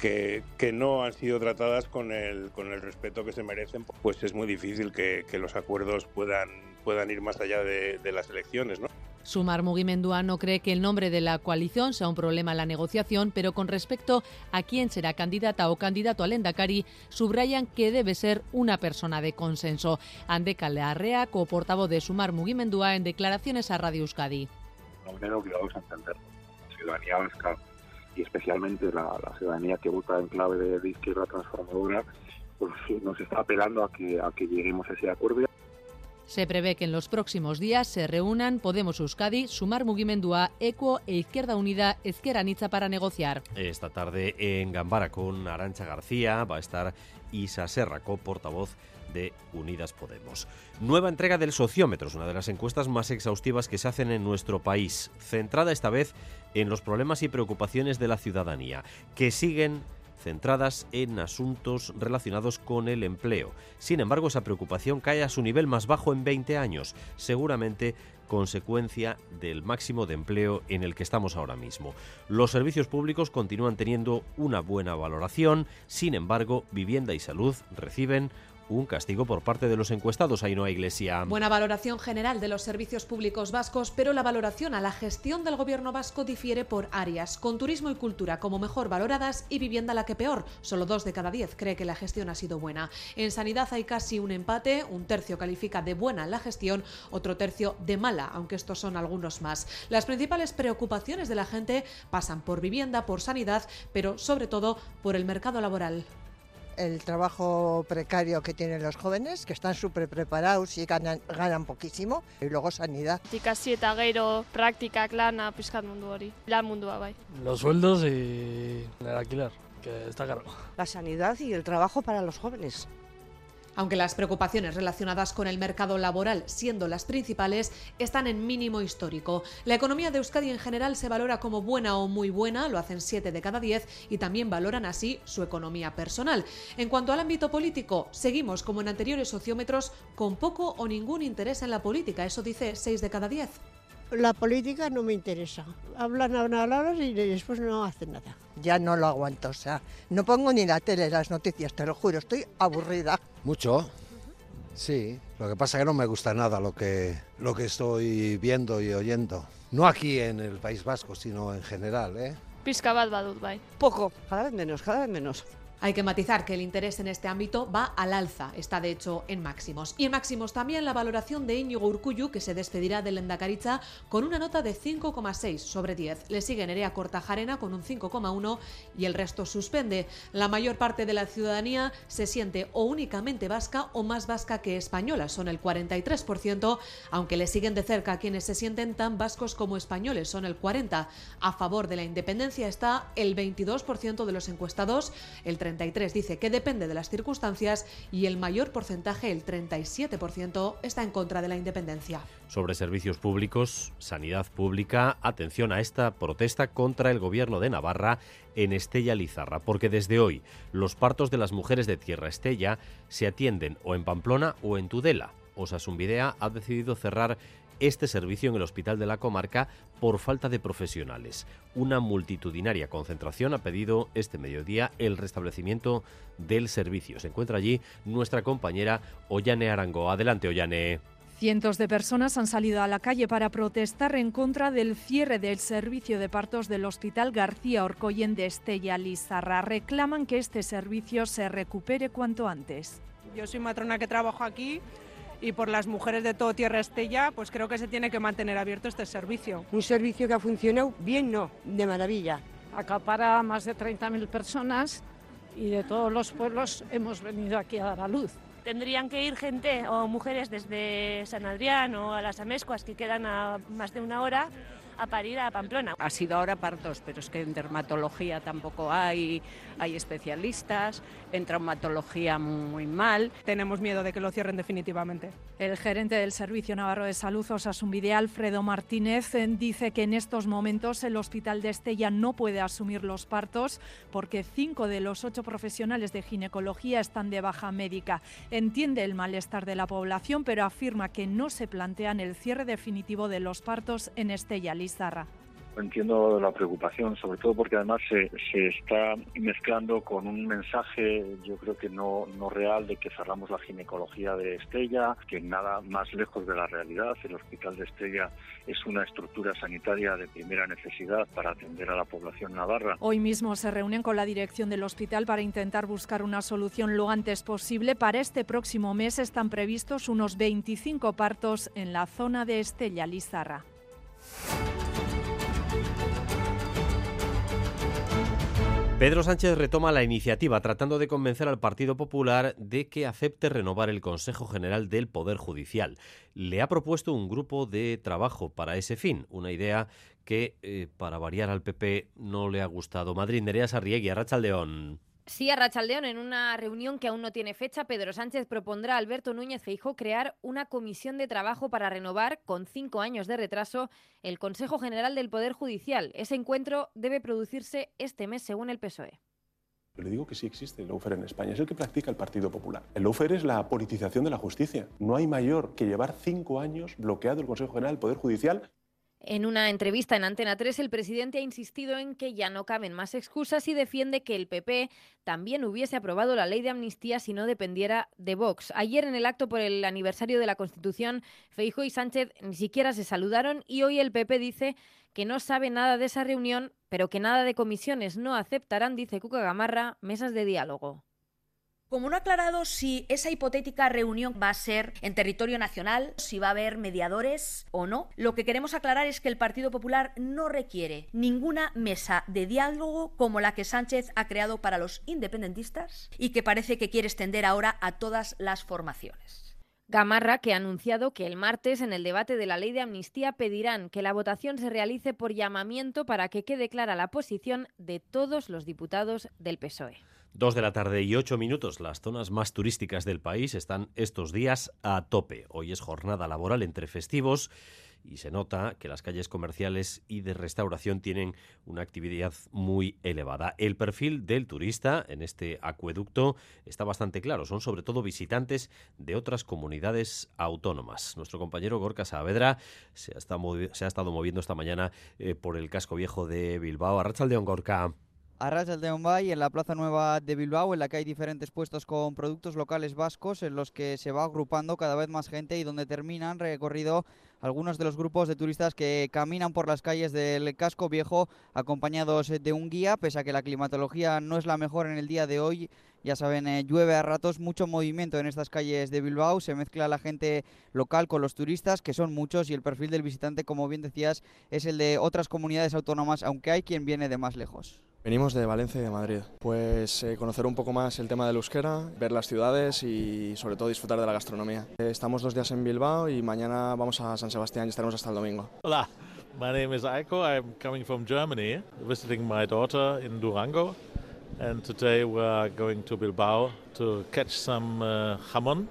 Speaker 19: que, que no han sido tratadas con el, con el respeto que se merecen, pues es muy difícil que, que los acuerdos puedan, puedan ir más allá de, de las elecciones. ¿no?
Speaker 5: Sumar Mugimendua no cree que el nombre de la coalición sea un problema en la negociación, pero con respecto a quién será candidata o candidato al Endacari, subrayan que debe ser una persona de consenso. Andeca Learrea, coportavoz de Sumar Mugimendua, en declaraciones a Radio Euskadi.
Speaker 78: Que vamos a entender, la ciudadanía vasca y especialmente la, la ciudadanía que vota en clave de, de izquierda transformadora, pues nos está apelando a que, a que lleguemos a ese acuerdo.
Speaker 5: Se prevé que en los próximos días se reúnan Podemos Euskadi, Sumar Mugimendua, Equo e Izquierda Unida Ezker Anitza para negociar.
Speaker 1: Esta tarde en Gambara con Arancha García va a estar Isa Serraco, portavoz de Unidas Podemos. Nueva entrega del sociómetro, es una de las encuestas más exhaustivas que se hacen en nuestro país, centrada esta vez en los problemas y preocupaciones de la ciudadanía, que siguen centradas en asuntos relacionados con el empleo. Sin embargo, esa preocupación cae a su nivel más bajo en 20 años, seguramente consecuencia del máximo de empleo en el que estamos ahora mismo. Los servicios públicos continúan teniendo una buena valoración, sin embargo, vivienda y salud reciben un castigo por parte de los encuestados. Ahí no iglesia.
Speaker 10: Buena valoración general de los servicios públicos vascos, pero la valoración a la gestión del gobierno vasco difiere por áreas, con turismo y cultura como mejor valoradas y vivienda la que peor. Solo dos de cada diez cree que la gestión ha sido buena. En sanidad hay casi un empate, un tercio califica de buena la gestión, otro tercio de mala, aunque estos son algunos más. Las principales preocupaciones de la gente pasan por vivienda, por sanidad, pero sobre todo por el mercado laboral
Speaker 26: el trabajo precario que tienen los jóvenes, que están súper preparados y ganan, ganan poquísimo, y luego sanidad.
Speaker 16: Ikasi eta gero praktikak lana pizkat mundu hori, lan mundua bai.
Speaker 79: Los sueldos y el alquiler, que está caro.
Speaker 80: La sanidad y el trabajo para los jóvenes.
Speaker 10: Aunque las preocupaciones relacionadas con el mercado laboral, siendo las principales, están en mínimo histórico. La economía de Euskadi en general se valora como buena o muy buena, lo hacen 7 de cada 10, y también valoran así su economía personal. En cuanto al ámbito político, seguimos como en anteriores sociómetros con poco o ningún interés en la política, eso dice 6 de cada 10.
Speaker 80: La política no me interesa. Hablan, hablan, hablan y después no hacen nada.
Speaker 26: Ya no lo aguanto, o sea, no pongo ni la tele, las noticias, te lo juro, estoy aburrida.
Speaker 81: Mucho, sí. Lo que pasa es que no me gusta nada lo que, lo que estoy viendo y oyendo. No aquí en el País Vasco, sino en general, ¿eh?
Speaker 16: Pizka bat badut bai.
Speaker 80: Poco, cada vez menos, cada vez menos.
Speaker 10: Hay que matizar que el interés en este ámbito va al alza, está de hecho en máximos. Y en máximos también la valoración de Íñigo Urcullu, que se despedirá del Endacaritza con una nota de 5,6 sobre 10. Le sigue Nerea Cortajarena con un 5,1 y el resto suspende. La mayor parte de la ciudadanía se siente o únicamente vasca o más vasca que española, son el 43%, aunque le siguen de cerca quienes se sienten tan vascos como españoles, son el 40%. A favor de la independencia está el 22% de los encuestados, el 33 dice que depende de las circunstancias y el mayor porcentaje, el 37%, está en contra de la independencia.
Speaker 1: Sobre servicios públicos, sanidad pública, atención a esta protesta contra el gobierno de Navarra en Estella Lizarra, porque desde hoy los partos de las mujeres de Tierra Estella se atienden o en Pamplona o en Tudela. Osasunvidea ha decidido cerrar este servicio en el hospital de la comarca por falta de profesionales. Una multitudinaria concentración ha pedido este mediodía el restablecimiento del servicio. Se encuentra allí nuestra compañera Ollane Arango. Adelante, Ollane.
Speaker 77: Cientos de personas han salido a la calle para protestar en contra del cierre del servicio de partos del Hospital García Orcoyen de Estella Lizarra. Reclaman que este servicio se recupere cuanto antes.
Speaker 75: Yo soy matrona que trabajo aquí y por las mujeres de todo Tierra Estella, pues creo que se tiene que mantener abierto este servicio.
Speaker 80: Un servicio que ha funcionado bien, no, de maravilla.
Speaker 61: Acapara a más de 30.000 personas y de todos los pueblos hemos venido aquí a dar a luz.
Speaker 82: Tendrían que ir gente o mujeres desde San Adrián o a las Amescuas, que quedan a más de una hora, a parir a Pamplona.
Speaker 83: Ha sido ahora partos, pero es que en dermatología tampoco hay, hay especialistas, en traumatología muy mal.
Speaker 75: Tenemos miedo de que lo cierren definitivamente.
Speaker 77: El gerente del Servicio Navarro de Salud, Osasunvide, Alfredo Martínez, eh, dice que en estos momentos el Hospital de Estella no puede asumir los partos porque cinco de los ocho profesionales de ginecología están de baja médica. Entiende el malestar de la población, pero afirma que no se plantean el cierre definitivo de los partos en Estella
Speaker 64: Entiendo la preocupación, sobre todo porque además se, se, está mezclando con un mensaje, yo creo que no, no real, de que cerramos la ginecología de Estella, que nada más lejos de la realidad. El Hospital de Estella es una estructura sanitaria de primera necesidad para atender a la población navarra.
Speaker 77: Hoy mismo se reúnen con la dirección del hospital para intentar buscar una solución lo antes posible. Para este próximo mes están previstos unos 25 partos en la zona de Estella Lizarra.
Speaker 1: Pedro Sánchez retoma la iniciativa tratando de convencer al Partido Popular de que acepte renovar el Consejo General del Poder Judicial. Le ha propuesto un grupo de trabajo para ese fin, una idea que, eh, para variar al PP, no le ha gustado. Madrid, Nerea Sarriegui, Arrachaldeón.
Speaker 43: Sí, a Rachaldeón, en una reunión que aún no tiene fecha, Pedro Sánchez propondrá a Alberto Núñez Feijó crear una comisión de trabajo para renovar, con cinco años de retraso, el Consejo General del Poder Judicial. Ese encuentro debe producirse este mes, según el PSOE.
Speaker 84: Yo le digo que sí existe el lawfare en España, es el que practica el Partido Popular. El lawfare es la politización de la justicia. No hay mayor que llevar cinco años bloqueado el Consejo General del Poder Judicial
Speaker 43: En una entrevista en Antena 3, el presidente ha insistido en que ya no caben más excusas y defiende que el PP también hubiese aprobado la ley de amnistía si no dependiera de Vox. Ayer, en el acto por el aniversario de la Constitución, Feijo y Sánchez ni siquiera se saludaron y hoy el PP dice que no sabe nada de esa reunión, pero que nada de comisiones no aceptarán, dice Cuca Gamarra, mesas de diálogo.
Speaker 25: Como no ha aclarado si esa hipotética reunión va a ser en territorio nacional, si va a haber mediadores o no, lo que queremos aclarar es que el Partido Popular no requiere ninguna mesa de diálogo como la que Sánchez ha creado para los independentistas y que parece que quiere extender ahora a todas las formaciones.
Speaker 43: Gamarra, que ha anunciado que el martes en el debate de la ley de amnistía pedirán que la votación se realice por llamamiento para que quede clara la posición de todos los diputados del PSOE.
Speaker 1: Dos de la tarde y ocho minutos. Las zonas más turísticas del país están estos días a tope. Hoy es jornada laboral entre festivos y se nota que las calles comerciales y de restauración tienen una actividad muy elevada. El perfil del turista en este acueducto está bastante claro. Son sobre todo visitantes de otras comunidades autónomas. Nuestro compañero Gorka Saavedra se ha estado, moviendo esta mañana eh, por el casco viejo de Bilbao. Arrachaldeón Gorka.
Speaker 31: Arrasas de Ombay, en la Plaza Nueva de Bilbao, en la que hay diferentes puestos con productos locales vascos en los que se va agrupando cada vez más gente y donde terminan recorrido algunos de los grupos de turistas que caminan por las calles del casco viejo acompañados de un guía, pese a que la climatología no es la mejor en el día de hoy. Ya saben, eh, llueve a ratos, mucho movimiento en estas calles de Bilbao, se mezcla la gente local con los turistas, que son muchos, y el perfil del visitante, como bien decías, es el de otras comunidades autónomas, aunque hay quien viene de más lejos.
Speaker 39: Venimos de Valencia y de Madrid. Pues eh, conocer un poco más el tema del euskera, ver las ciudades y sobre todo disfrutar de la gastronomía. Eh, estamos dos días en Bilbao y mañana vamos a San Sebastián y estaremos hasta el domingo.
Speaker 33: Hola, my name is Aiko. I'm coming from Germany, visiting my daughter in Durango. And today we are going to Bilbao to catch some uh, jamón.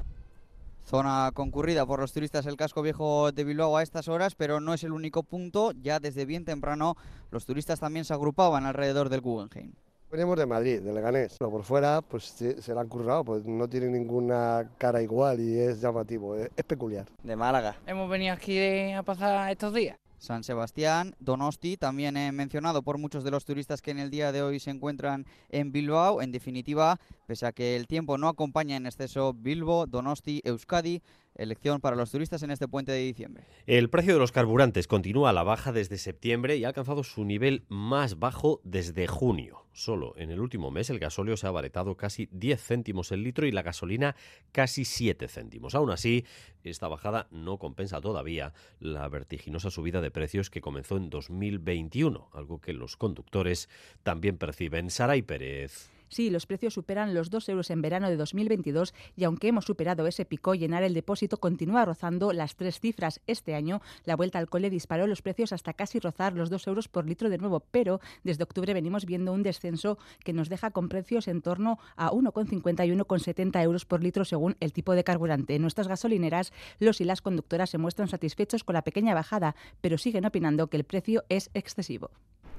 Speaker 31: Zona concurrida por los turistas el casco viejo de Bilbao a estas horas, pero no es el único punto. Ya desde bien temprano los turistas también se agrupaban alrededor del Guggenheim.
Speaker 85: Venimos de Madrid, de Leganés. por fuera, pues se la han currado, pues no tiene ninguna cara igual y es llamativo, es, peculiar.
Speaker 31: De Málaga.
Speaker 86: Hemos venido aquí a pasar estos días.
Speaker 31: San Sebastián, Donosti, también he mencionado por muchos de los turistas que en el día de hoy se encuentran en Bilbao. En definitiva, pese a que el tiempo no acompaña en exceso Bilbo, Donosti, Euskadi, elección para los turistas en este puente de diciembre.
Speaker 1: El precio de los carburantes continúa a la baja desde septiembre y ha alcanzado su nivel más bajo desde junio. Solo en el último mes el gasóleo se ha abaratado casi 10 céntimos el litro y la gasolina casi 7 céntimos. Aún así, esta bajada no compensa todavía la vertiginosa subida de precios que comenzó en 2021, algo que los conductores también perciben. Saray Pérez.
Speaker 87: Sí, los precios superan los 2 euros en verano de 2022 y aunque hemos superado ese pico, llenar el depósito continúa rozando las tres cifras. Este año, la vuelta al cole disparó los precios hasta casi rozar los 2 euros por litro de nuevo, pero desde octubre venimos viendo un descenso que nos deja con precios en torno a 1,50 y 1,70 euros por litro según el tipo de carburante. En nuestras gasolineras, los y las conductoras se muestran satisfechos con la pequeña bajada, pero siguen opinando que el precio es excesivo.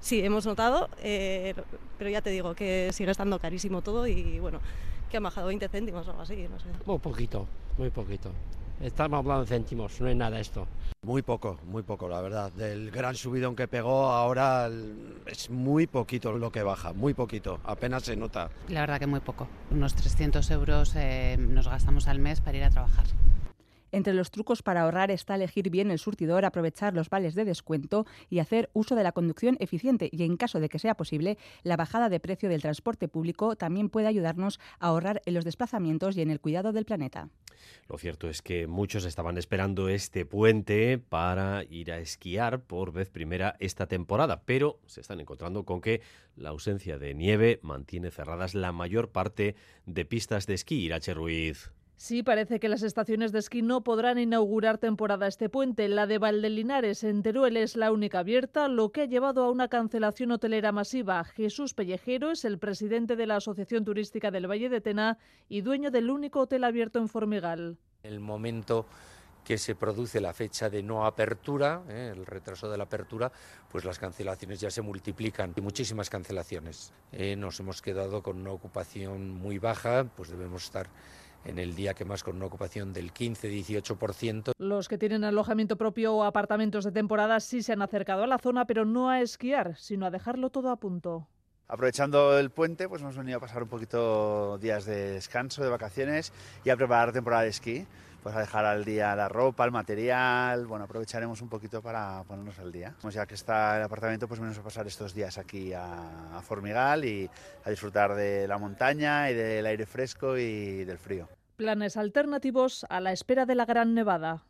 Speaker 75: Sí, hemos notado, eh, pero ya te digo que sigue estando carísimo todo y bueno, que han bajado 20 céntimos o algo así, no sé.
Speaker 39: Muy poquito, muy poquito. Estamos hablando de céntimos, no es nada esto.
Speaker 84: Muy poco, muy poco, la verdad. Del gran subidón que pegó, ahora es muy poquito lo que baja, muy poquito, apenas se nota.
Speaker 88: La verdad que muy poco. Unos 300 euros eh, nos gastamos al mes para ir a trabajar.
Speaker 87: Entre los trucos para ahorrar está elegir bien el surtidor, aprovechar los vales de descuento y hacer uso de la conducción eficiente. Y en caso de que sea posible, la bajada de precio del transporte público también puede ayudarnos a ahorrar en los desplazamientos y en el cuidado del planeta.
Speaker 1: Lo cierto es que muchos estaban esperando este puente para ir a esquiar por vez primera esta temporada, pero se están encontrando con que la ausencia de nieve mantiene cerradas la mayor parte de pistas de esquí. Irache Ruiz.
Speaker 77: Sí, parece que las estaciones de esquí no podrán inaugurar temporada este puente. La de Valdelinares en Teruel es la única abierta, lo que ha llevado a una cancelación hotelera masiva. Jesús Pellejero es el presidente de la Asociación Turística del Valle de Tena y dueño del único hotel abierto en Formigal.
Speaker 83: El momento que se produce la fecha de no apertura, ¿eh? el retraso de la apertura, pues las cancelaciones ya se multiplican y muchísimas cancelaciones. Eh, nos hemos quedado con una ocupación muy baja, pues debemos estar en el día que más con una ocupación del 15-18%.
Speaker 77: Los que tienen alojamiento propio o apartamentos de temporada sí se han acercado a la zona, pero no a esquiar, sino a dejarlo todo a punto.
Speaker 84: Aprovechando el puente, pues hemos venido a pasar un poquito días de descanso, de vacaciones y a preparar temporada de esquí. Pues a dejar al día la ropa, el material, bueno, aprovecharemos un poquito para ponernos al día. Pues ya que está el apartamento, pues venimos a pasar estos días aquí a, a Formigal y a disfrutar de la montaña y del aire fresco y del frío.
Speaker 77: Planes alternativos a la espera de la gran nevada.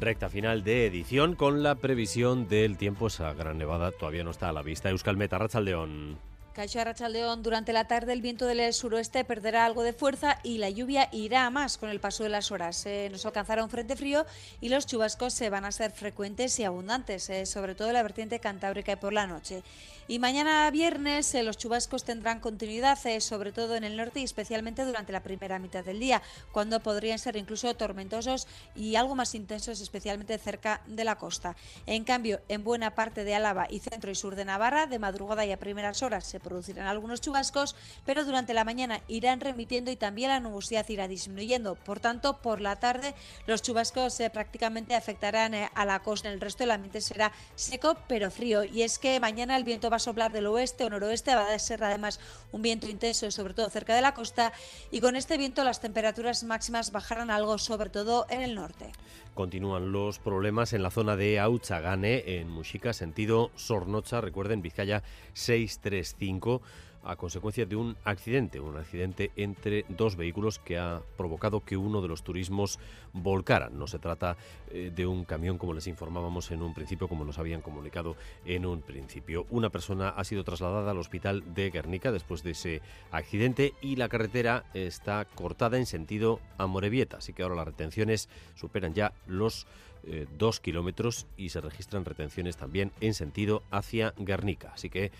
Speaker 1: Recta final de edición con la previsión del tiempo. Esa gran nevada todavía no está a la vista. Euskal Meta, Rachaldeón.
Speaker 53: Caixo Arrachaldeón, durante la tarde el viento del suroeste perderá algo de fuerza y la lluvia irá a más con el paso de las horas. Eh, nos alcanzará un frente frío y los chubascos se van a ser frecuentes y abundantes, eh, sobre todo en la vertiente cantábrica y por la noche. Y mañana viernes eh, los chubascos tendrán continuidad, eh, sobre todo en el norte y especialmente durante la primera mitad del día, cuando podrían ser incluso tormentosos y algo más intensos, especialmente cerca de la costa. En cambio, en buena parte de Álava y centro y sur de Navarra, de madrugada y a primeras horas se producirán algunos chubascos, pero durante la mañana irán remitiendo y también la nubosidad irá disminuyendo. Por tanto, por la tarde los chubascos eh, prácticamente afectarán a la costa. El resto del ambiente será seco pero frío. Y es que mañana el viento va a soplar del oeste o noroeste, va a ser además un viento intenso, sobre todo cerca de la costa, y con este viento las temperaturas máximas bajarán algo, sobre todo en el norte.
Speaker 1: Continúan los problemas en la zona de Auchagane, en Muxica, sentido Sornocha, recuerden, Vizcaya 635 a consecuencia de un accidente, un accidente entre dos vehículos que ha provocado que uno de los turismos volcara. No se trata eh, de un camión como les informábamos en un principio, como nos habían comunicado en un principio. Una persona ha sido trasladada al hospital de Guernica después de ese accidente y la carretera está cortada en sentido a Morevieta, así que ahora las retenciones superan ya los eh, dos kilómetros y se registran retenciones también en sentido hacia Guernica. Así que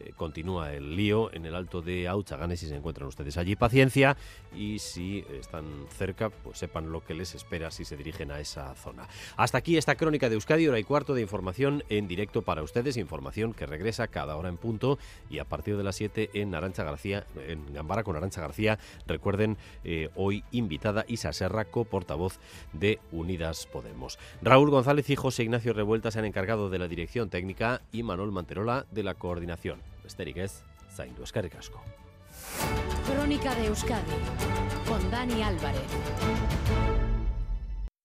Speaker 1: eh, continúa el lío en el alto de Auchagane si se encuentran ustedes allí. Paciencia y si están cerca, pues sepan lo que les espera si se dirigen a esa zona. Hasta aquí esta crónica de Euskadi, hora y cuarto de información en directo para ustedes, información que regresa cada hora en punto y a partir de las 7 en Arancha García, en Gambara con Arancha García. Recuerden, eh, hoy invitada Isa Serra, portavoz de Unidas Podemos. Raúl González y José Ignacio Revuelta se han encargado de la dirección técnica y Manuel Manterola de la coordinación. Besterik ez, zaindu eskerrik asko.
Speaker 89: Crónica de Euskadi con Dani Álvarez.